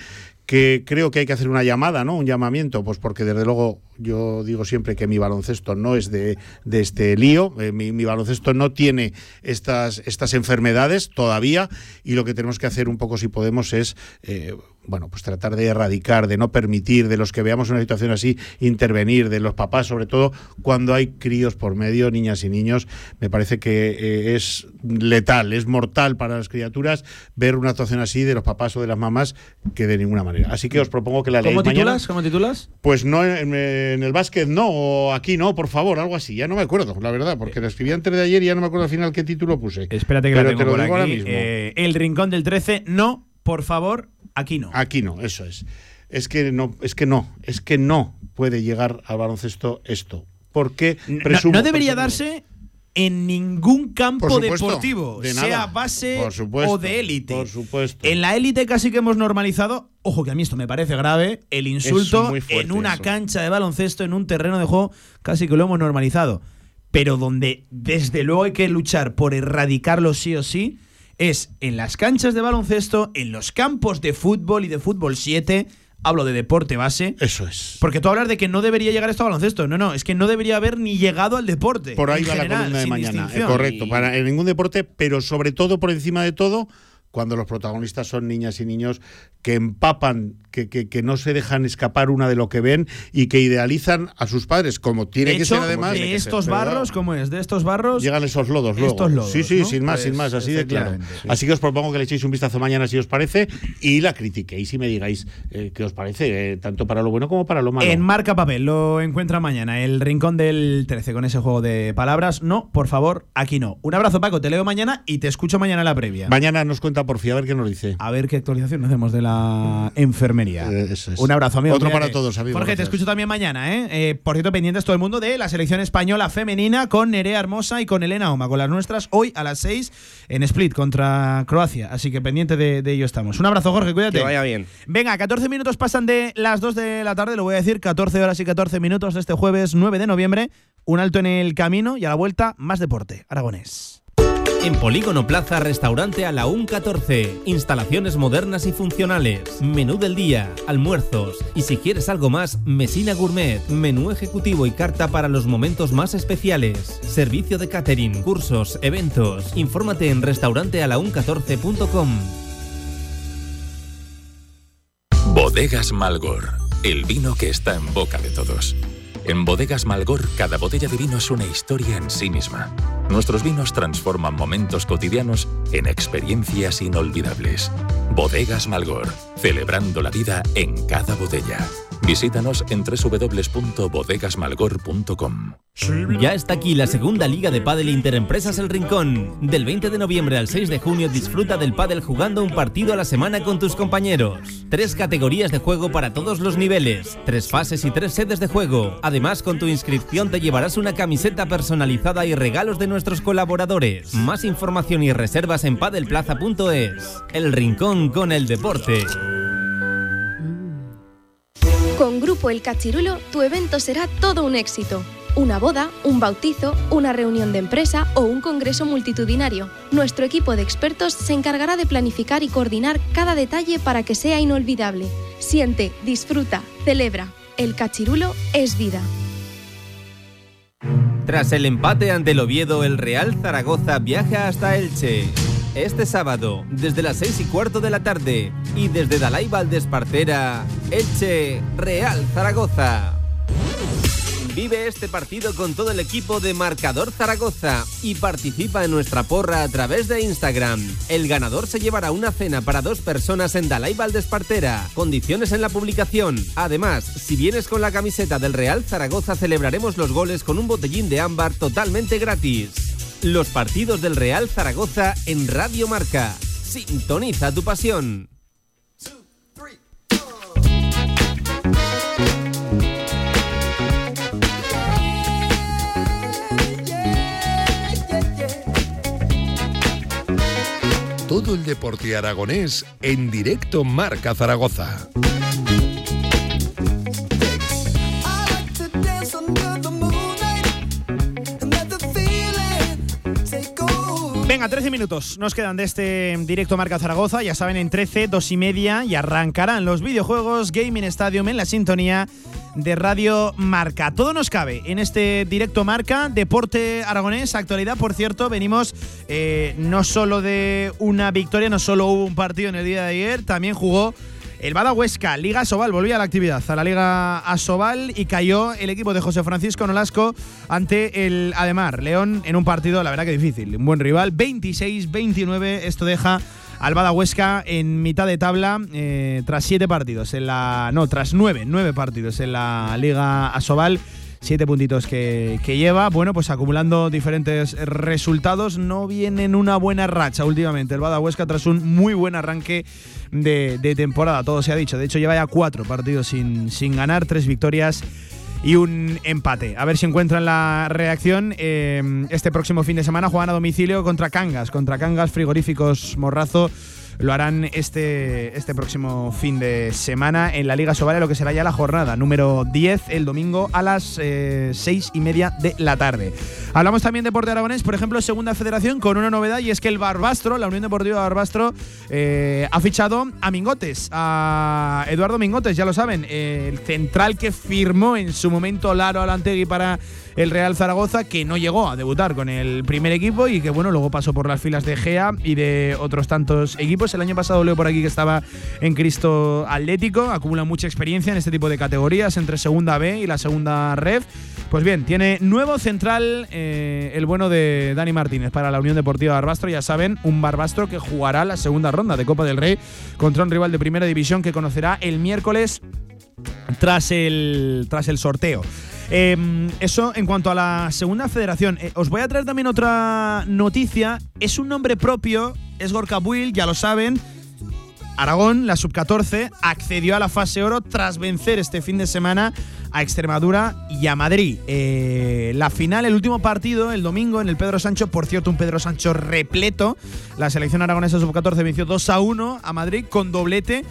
que creo que hay que hacer una llamada, ¿no? Un llamamiento, pues porque desde luego yo digo siempre que mi baloncesto no es de, de este lío, eh, mi, baloncesto no tiene estas, estas enfermedades todavía y lo que tenemos que hacer un poco si podemos es, eh, bueno, pues tratar de erradicar, de no permitir, de los que veamos una situación así, intervenir, de los papás, sobre todo cuando hay críos por medio, niñas y niños, me parece que eh, es letal, es mortal para las criaturas ver una actuación así de los papás o de las mamás que de ninguna manera. Así que os propongo que la leáis ¿Cómo mañana. titulas? ¿Cómo titulas? Pues no en, en el básquet no, o aquí no, por favor, algo así. Ya no me acuerdo, la verdad, porque la escribí antes de ayer y ya no me acuerdo al final qué título puse. Espérate que Pero la tengo te lo por digo aquí. ahora mismo. Eh, el Rincón del 13, no, por favor, aquí no. Aquí no, eso es. Es que no, es que no, es que no puede llegar al baloncesto esto. Porque presumo, no debería presumo- darse en ningún campo supuesto, deportivo, de sea base supuesto, o de élite. Por supuesto. En la élite casi que hemos normalizado, ojo que a mí esto me parece grave, el insulto en una eso. cancha de baloncesto, en un terreno de juego, casi que lo hemos normalizado. Pero donde desde luego hay que luchar por erradicarlo sí o sí, es en las canchas de baloncesto, en los campos de fútbol y de fútbol 7, hablo de deporte base. Eso es. Porque tú hablas de que no debería llegar esto a baloncesto. No, no, es que no debería haber ni llegado al deporte. Por ahí va la columna de mañana. eh, correcto, para en ningún deporte, pero sobre todo por encima de todo, cuando los protagonistas son niñas y niños que empapan, que, que, que no se dejan escapar una de lo que ven y que idealizan a sus padres, como tiene De que hecho, ser además. de estos barros, ¿cómo es? De estos barros. Llegan esos lodos luego. Estos lodos, sí, sí, ¿no? sin más, Pues, sin más, así de claro. Así que os propongo que le echéis un vistazo mañana si os parece y la critiquéis y me digáis eh, qué os parece, eh, tanto para lo bueno como para lo malo. En marca papel lo encuentra mañana, el rincón del 13 con ese juego de palabras. No, por favor, aquí no. Un abrazo, Paco, te leo mañana y te escucho mañana en la previa. Mañana nos cuenta por fin, a ver qué nos dice. A ver qué actualización hacemos de la enfermería. Eh, eso es. Un abrazo, amigo. Otro cuídate. para todos, amigos. Jorge, te escucho también mañana, ¿eh? Eh, Por cierto, pendientes todo el mundo de la selección española femenina con Nerea Hermosa y con Elena Oma, con las nuestras, hoy a las 6 en Split contra Croacia. Así que pendiente de, de ello estamos. Un abrazo, Jorge, cuídate. Que vaya bien. Venga, 14 minutos pasan de las 2 de la tarde, lo voy a decir, 14 horas y 14 minutos de este jueves 9 de noviembre. Un alto en el camino y a la vuelta, más deporte. Aragonés. En Polígono Plaza, restaurante a la UN 14. Instalaciones modernas y funcionales. Menú del día, almuerzos. Y si quieres algo más, Mesina Gourmet. Menú ejecutivo y carta para los momentos más especiales. Servicio de catering, cursos, eventos. Infórmate en restaurantealaun14.com. Bodegas Malgor, el vino que está en boca de todos. En Bodegas Malgor, cada botella de vino es una historia en sí misma. Nuestros vinos transforman momentos cotidianos en experiencias inolvidables. Bodegas Malgor, celebrando la vida en cada botella. Visítanos en www.bodegasmalgor.com. Ya está aquí la segunda liga de pádel Interempresas El Rincón. Del 20 de noviembre al 6 de junio disfruta del pádel jugando un partido a la semana con tus compañeros. Tres categorías de juego para todos los niveles, tres fases y tres sedes de juego. Además, con tu inscripción te llevarás una camiseta personalizada y regalos de nuestros colaboradores. Más información y reservas en padelplaza.es. El Rincón con el deporte. El Cachirulo, tu evento será todo un éxito. Una boda, un bautizo, una reunión de empresa o un congreso multitudinario. Nuestro equipo de expertos se encargará de planificar y coordinar cada detalle para que sea inolvidable. Siente, disfruta, celebra. El Cachirulo es vida. Tras el empate ante el Oviedo, el Real Zaragoza viaja hasta Elche. Este sábado, desde las 6 y cuarto de la tarde, y desde Dalai Valdespartera, Elche, Real Zaragoza. Vive este partido con todo el equipo de Marcador Zaragoza y participa en nuestra porra a través de Instagram. El ganador se llevará una cena para dos personas en Dalai Valdespartera. Condiciones en la publicación. Además, si vienes con la camiseta del Real Zaragoza, celebraremos los goles con un botellín de ámbar totalmente gratis. Los partidos del Real Zaragoza en Radio Marca. Sintoniza tu pasión. Todo el deporte aragonés en directo Marca Zaragoza. Venga, 13 minutos nos quedan de este directo Marca Zaragoza. Ya saben, en 13, 2 y media y arrancarán los videojuegos Gaming Stadium en la sintonía de Radio Marca. Todo nos cabe en este directo Marca, deporte aragonés, actualidad. Por cierto, venimos eh, no solo de una victoria, no solo hubo un partido en el día de ayer, también jugó el Bada Huesca, Liga Asobal, volvía a la actividad, a la Liga Asobal y cayó el equipo de José Francisco Nolasco ante el Ademar. León en un partido, la verdad que difícil, un buen rival, 26-29. Esto deja al Bada Huesca en mitad de tabla eh, tras siete partidos en la. No, tras nueve, nueve partidos en la Liga Asobal siete puntitos que, que, lleva. Bueno, pues acumulando diferentes resultados. No viene en una buena racha últimamente el Bada Huesca tras un muy buen arranque de, de, temporada, todo se ha dicho. De hecho, lleva ya cuatro partidos sin, sin ganar, tres victorias y un empate. A ver si encuentran la reacción. Eh, este próximo fin de semana juegan a domicilio contra Cangas, contra Cangas Frigoríficos Morrazo lo harán este, este próximo fin de semana en la Liga Sobal, lo que será ya la jornada número 10 el domingo a las eh, 6 y media de la tarde. Hablamos también de Deporte Aragonés, por ejemplo, Segunda Federación, con una novedad y es que el Barbastro, la Unión Deportiva Barbastro, eh, ha fichado a Mingotes, a Eduardo Mingotes, ya lo saben, el central que firmó en su momento Laro Alantegui para el Real Zaragoza, que no llegó a debutar con el primer equipo y que bueno, luego pasó por las filas de GEA y de otros tantos equipos. El año pasado leo por aquí que estaba en Cristo Atlético, acumula mucha experiencia en este tipo de categorías entre segunda B y la segunda REF. Pues bien, tiene nuevo central eh, el bueno de Dani Martínez para la Unión Deportiva Barbastro. Ya saben, un Barbastro que jugará la segunda ronda de Copa del Rey contra un rival de primera división que conocerá el miércoles tras el, tras el sorteo. Eh, eso en cuanto a la segunda federación. Eh, os voy a traer también otra noticia. Es un nombre propio, es Gorka Buil, ya lo saben. Aragón, la sub-14, accedió a la fase oro tras vencer este fin de semana a Extremadura y a Madrid. Eh, la final, el último partido, el domingo en el Pedro Sancho, por cierto, un Pedro Sancho repleto. La selección aragonesa sub-14 venció 2 a 1 a Madrid con doblete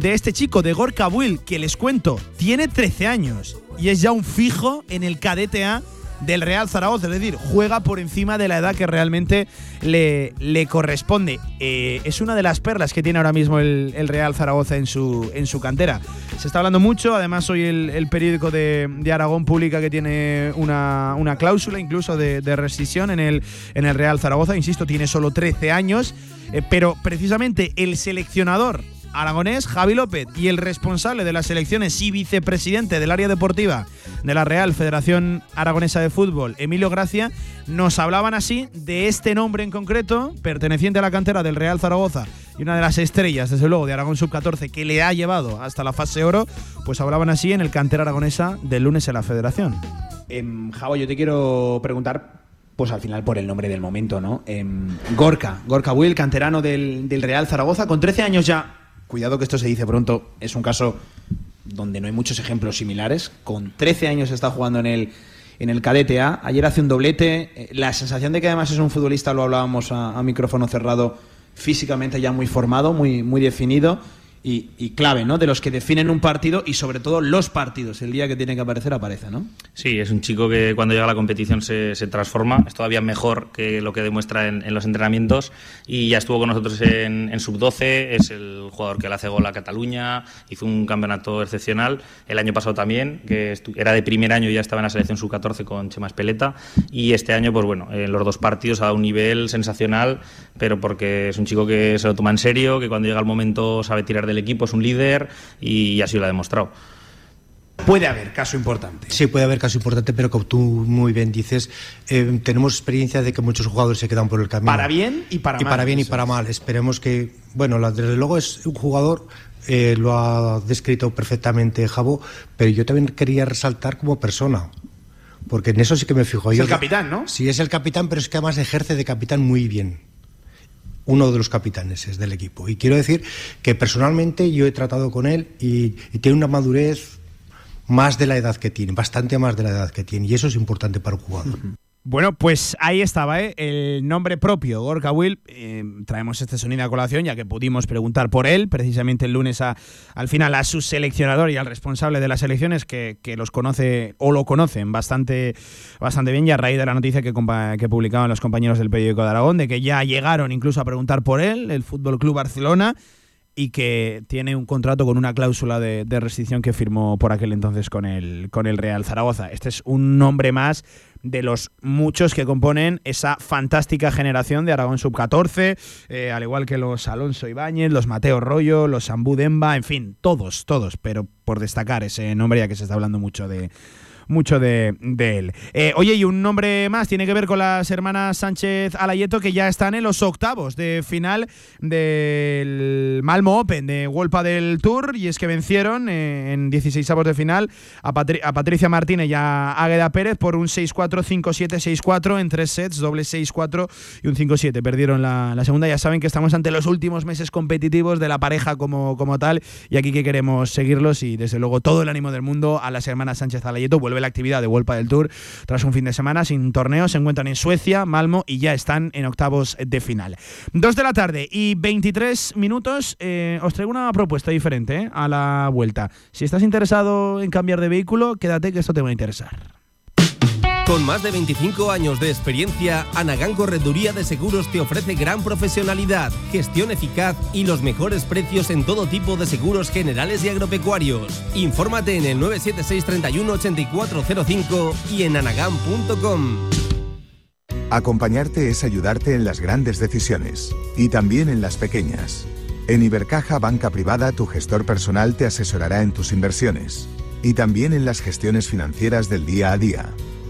de este chico, de Gorka Buil, que les cuento, tiene 13 años y es ya un fijo en el KDTA del Real Zaragoza, es decir, juega por encima de la edad que realmente le, le corresponde. Eh, es una de las perlas que tiene ahora mismo el, Real Zaragoza en su, en su cantera. Se está hablando mucho, además hoy el, periódico de, Aragón publica que tiene una, una cláusula incluso de, de, rescisión en el, en el Real Zaragoza, insisto, tiene solo 13 años, eh, pero precisamente el seleccionador aragonés Javi López y el responsable de las elecciones y vicepresidente del área deportiva de la Real Federación Aragonesa de Fútbol, Emilio Gracia, nos hablaban así de este nombre en concreto, perteneciente a la cantera del Real Zaragoza y una de las estrellas, desde luego, de Aragón Sub-14 que le ha llevado hasta la fase oro, pues hablaban así en el cantera aragonesa del lunes en la Federación. Eh, Javo, yo te quiero preguntar pues al final por el nombre del momento, ¿no? Eh, Gorka, Gorka Will, canterano del, del, Real Zaragoza, con 13 años ya cuidado que esto se dice pronto, es un caso donde no hay muchos ejemplos similares. Con 13 años está jugando en el, en el cadete A. Ayer hace un doblete. La sensación de que además es un futbolista, lo hablábamos a, a micrófono cerrado, físicamente ya muy formado, muy, muy definido. Y, clave, ¿no? De los que definen un partido y sobre todo los partidos. El día que tiene que aparecer aparece, ¿no? Sí, es un chico que cuando llega a la competición se, transforma, es todavía mejor que lo que demuestra en, los entrenamientos. Y ya estuvo con nosotros en, en sub-12, es el jugador que le hace gol a Cataluña, hizo un campeonato excepcional, el año pasado también, que era de primer año y ya estaba en la selección sub-14 con Chema Espeleta. Y este año, pues bueno, en los dos partidos ha dado un nivel sensacional, pero porque es un chico que se lo toma en serio, que cuando llega el momento sabe tirar de equipo, es un líder y así lo ha demostrado. Puede haber caso importante. Sí, puede haber caso importante, pero como tú muy bien dices, eh, tenemos experiencia de que muchos jugadores se quedan por el camino. Para bien y para y mal. Para bien y para mal. Esperemos que, bueno, desde luego es un jugador, eh, lo ha descrito perfectamente Jabo, pero yo también quería resaltar como persona. Porque en eso sí que me fijo. Es yo, el capitán, ¿no? Sí, es el capitán, pero es que además ejerce de capitán muy bien uno de los capitanes es del equipo. Y quiero decir que personalmente yo he tratado con él y, tiene una madurez más de la edad que tiene, bastante más de la edad que tiene, y eso es importante para un jugador. Bueno, pues ahí estaba, ¿eh? el nombre propio, Gorka Will. Eh, traemos este sonido a colación ya que pudimos preguntar por él, precisamente el lunes a, al final a su seleccionador y al responsable de las elecciones que, los conoce o lo conocen bastante, bastante bien, y a raíz de la noticia que, que publicaban los compañeros del periódico de Aragón, de que ya llegaron incluso a preguntar por él, el Fútbol Club Barcelona y que tiene un contrato con una cláusula de, de, restricción que firmó por aquel entonces con el, con el Real Zaragoza. Este es un nombre más de los muchos que componen esa fantástica generación de Aragón Sub-14, eh, al igual que los Alonso Ibáñez, los Mateo Rollo, los Sambú Demba, en fin, todos, todos, pero por destacar ese nombre ya que se está hablando mucho de, mucho de, él. Eh, oye, y un nombre más tiene que ver con las hermanas Sánchez Alayeto que ya están en los octavos de final del Malmo Open de Wolpa del Tour y es que vencieron eh, en 16 avos de final a, Patricia Martínez y a Águeda Pérez por un 6-4, 5-7, 6-4 en tres sets, doble 6-4 y un 5-7. Perdieron la, segunda. Ya saben que estamos ante los últimos meses competitivos de la pareja como, como tal y aquí que queremos seguirlos y desde luego todo el ánimo del mundo a las hermanas Sánchez Alayeto. La actividad de Vuelpa del Tour tras un fin de semana sin torneo. Se encuentran en Suecia, Malmo y ya están en octavos de final. Dos de la tarde y 23 minutos. Eh, os traigo una propuesta diferente eh, a la vuelta. Si estás interesado en cambiar de vehículo, quédate que esto te va a interesar. Con más de 25 años de experiencia, Anagán Correduría de Seguros te ofrece gran profesionalidad, gestión eficaz y los mejores precios en todo tipo de seguros generales y agropecuarios. Infórmate en el 976 31 8405 y en anagán.com. Acompañarte es ayudarte en las grandes decisiones y también en las pequeñas. En Ibercaja Banca Privada tu gestor personal te asesorará en tus inversiones y también en las gestiones financieras del día a día.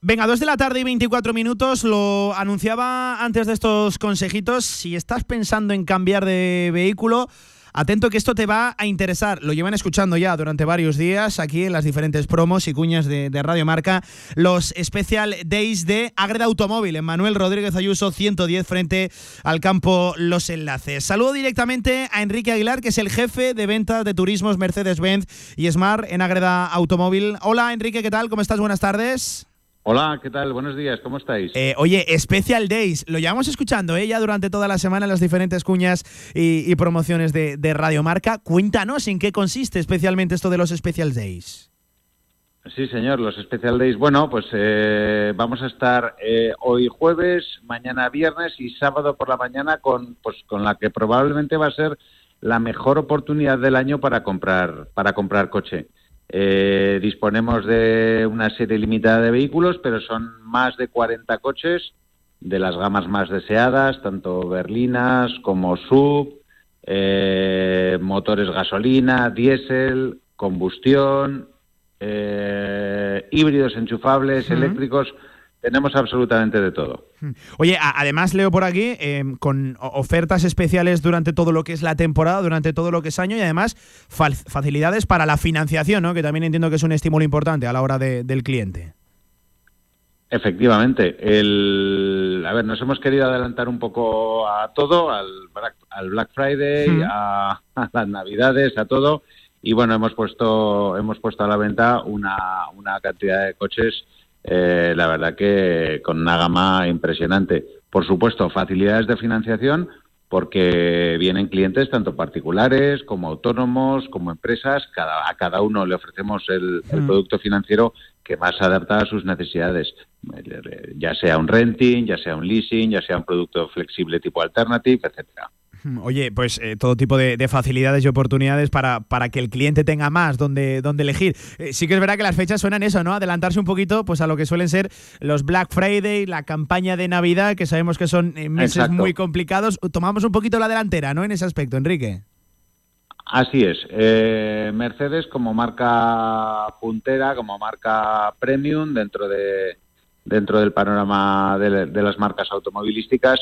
Venga, dos de la tarde y 24 minutos. Lo anunciaba antes de estos consejitos. Si estás pensando en cambiar de vehículo, atento que esto te va a interesar. Lo llevan escuchando ya durante varios días aquí en las diferentes promos y cuñas de, Radio Marca. Los Special Days de Agreda Automóvil en Manuel Rodríguez Ayuso 110 frente al campo Los Enlaces. Saludo directamente a Enrique Aguilar, que es el jefe de ventas de turismos Mercedes-Benz y Smart en Agreda Automóvil. Hola Enrique, ¿qué tal? ¿Cómo estás? Buenas tardes. Hola, ¿qué tal? Buenos días, ¿cómo estáis? Eh, oye, Special Days, lo llevamos escuchando ¿eh? ya durante toda la semana en las diferentes cuñas y, promociones de, Radio Marca. Cuéntanos en qué consiste especialmente esto de los Special Days. Sí, señor, los Special Days. Bueno, pues eh, vamos a estar eh, hoy jueves, mañana viernes y sábado por la mañana con, pues, con la que probablemente va a ser la mejor oportunidad del año para comprar, para comprar coche. Eh, disponemos de una serie limitada de vehículos, pero son más de 40 coches de las gamas más deseadas, tanto berlinas como sub, eh, motores gasolina, diésel, combustión, eh, híbridos enchufables, eléctricos, tenemos absolutamente de todo. Oye, además leo por aquí eh, con ofertas especiales durante todo lo que es la temporada, durante todo lo que es año y además facilidades para la financiación, ¿no? que también entiendo que es un estímulo importante a la hora del cliente. Efectivamente. El, a ver, nos hemos querido adelantar un poco a todo, al Black, Friday, a, las Navidades, a todo. Y bueno, hemos puesto, hemos puesto a la venta una, una cantidad de coches, eh, la verdad que con una gama impresionante. Por supuesto, facilidades de financiación, porque vienen clientes tanto particulares como autónomos, como empresas. Cada, a cada uno le ofrecemos el, el producto financiero que más se adapta a sus necesidades, ya sea un renting, ya sea un leasing, ya sea un producto flexible tipo alternative, etcétera. (laughs) Oye, pues eh, todo tipo de, facilidades y oportunidades para, para que el cliente tenga más donde, donde elegir. Eh, sí que es verdad que las fechas suenan eso, ¿no? Adelantarse un poquito pues a lo que suelen ser los Black Friday, la campaña de Navidad, que sabemos que son eh, meses muy complicados. Tomamos un poquito la delantera, ¿no? En ese aspecto, Enrique. Así es. Eh, Mercedes como marca puntera, como marca premium dentro de dentro del panorama de, las marcas automovilísticas,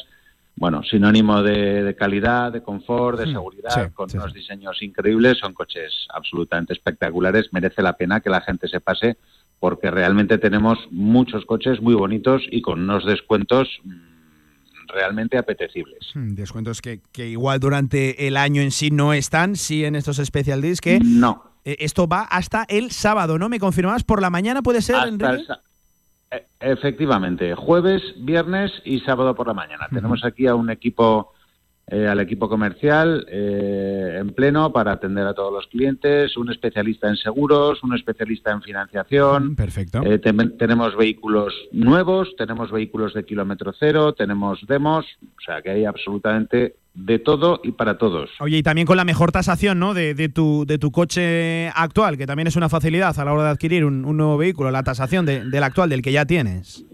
bueno, sinónimo de, calidad, de confort, de hmm. seguridad, con unos diseños increíbles, son coches absolutamente espectaculares, merece la pena que la gente se pase porque realmente tenemos muchos coches muy bonitos y con unos descuentos realmente apetecibles. Hmm, descuentos que, que, igual durante el año en sí no están, sí en estos special days que... No. Eh, esto va hasta el sábado, ¿no? ¿Me confirmabas? ¿Por la mañana puede ser, e, Efectivamente, jueves, viernes y sábado por la mañana. Tenemos aquí a un equipo eh, al equipo comercial eh, en pleno para atender a todos los clientes, un especialista en seguros, un especialista en financiación. Perfecto. Eh, tenemos vehículos nuevos, tenemos vehículos de kilómetro cero, tenemos demos, o sea que hay absolutamente de todo y para todos. Oye, y también con la mejor tasación ¿no? de, de, tu, de tu coche actual, que también es una facilidad a la hora de adquirir un, nuevo vehículo, la tasación del actual, del que ya tienes.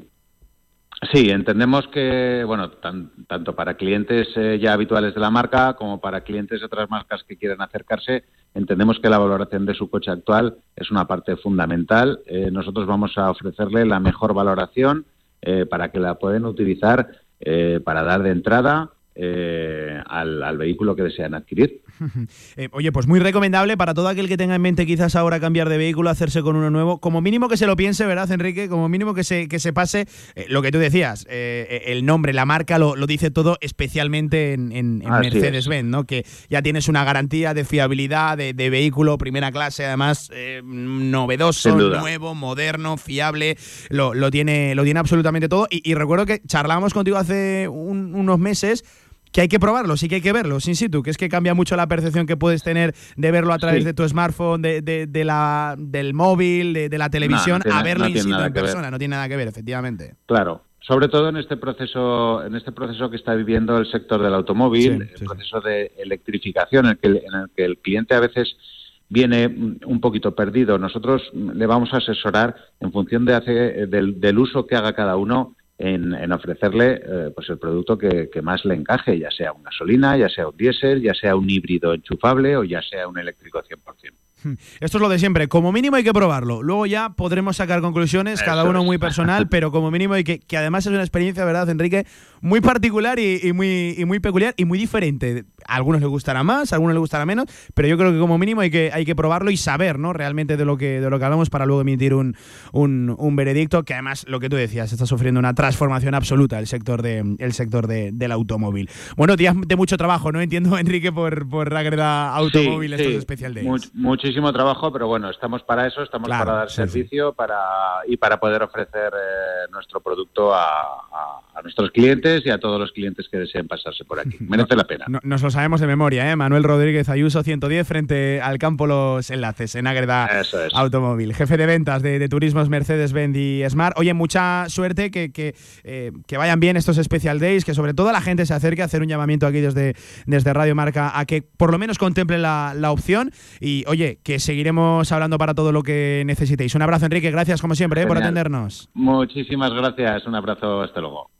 Sí, entendemos que, bueno, tanto para clientes eh, ya habituales de la marca como para clientes de otras marcas que quieren acercarse, entendemos que la valoración de su coche actual es una parte fundamental. Eh, nosotros vamos a ofrecerle la mejor valoración eh, para que la puedan utilizar para dar de entrada al, al, vehículo que desean adquirir. (laughs) Eh, oye, pues muy recomendable para todo aquel que tenga en mente quizás ahora cambiar de vehículo, hacerse con uno nuevo. Como mínimo que se lo piense, ¿verdad, Enrique? Como mínimo que se, que se pase eh, lo que tú decías, eh, el nombre, la marca lo, dice todo, especialmente en, Mercedes-Benz, ¿no? Que ya tienes una garantía de fiabilidad, de, vehículo, primera clase, además novedoso, nuevo, moderno, fiable, lo, lo, tiene, lo tiene absolutamente todo. Y, recuerdo que charlábamos contigo hace unos meses que hay que probarlo, sí que hay que verlo, sin situ, que es que cambia mucho la percepción que puedes tener de verlo a través de tu smartphone, de, de, la, del móvil, de, la televisión, a verlo in situ en persona, no tiene nada que ver, efectivamente. Claro, sobre todo en este proceso, en este proceso que está viviendo el sector del automóvil, el proceso de electrificación en el, que, en el que el cliente a veces viene un poquito perdido. Nosotros le vamos a asesorar en función de hace, del, del uso que haga cada uno en, ofrecerle eh, pues el producto que, que, más le encaje, ya sea una gasolina, ya sea un diésel, ya sea un híbrido enchufable o ya sea un eléctrico 100%. Hmm. Esto es lo de siempre. Como mínimo hay que probarlo. Luego ya podremos sacar conclusiones, cada uno muy personal, (laughs) pero como mínimo hay que, que además es una experiencia, ¿verdad, Enrique? Muy particular y, muy, y muy peculiar y muy diferente. A algunos les gustará más, a algunos les gustará menos, pero yo creo que como mínimo hay que, hay que probarlo y saber, ¿no? Realmente de lo que, de lo que hablamos para luego emitir un, un, veredicto que además, lo que tú decías, está sufriendo una transformación absoluta el sector, de, el sector de, del automóvil. Bueno, días de mucho trabajo, ¿no? Entiendo, (laughs) Enrique, por, por Agreda Automóvil, esto es especial de muchísimo trabajo, pero bueno, estamos para eso, estamos para dar servicio Para, y para poder ofrecer eh, nuestro producto a, nuestros clientes y a todos los clientes que deseen pasarse por aquí. Merece la pena. nos lo sabemos de memoria, ¿eh? Manuel Rodríguez Ayuso, 110, frente al campo Los Enlaces, en Agreda Automóvil. Jefe de ventas de, Turismos Mercedes-Benz y Smart. Oye, mucha suerte, que, que, eh, que, vayan bien estos Special Days, que sobre todo la gente se acerque a hacer un llamamiento aquí desde, desde Radio Marca a que por lo menos contemplen la, la opción. Y oye, que seguiremos hablando para todo lo que necesitéis. Un abrazo, Enrique. Gracias, como siempre, eh, por atendernos. Muchísimas gracias. Un abrazo. Hasta luego.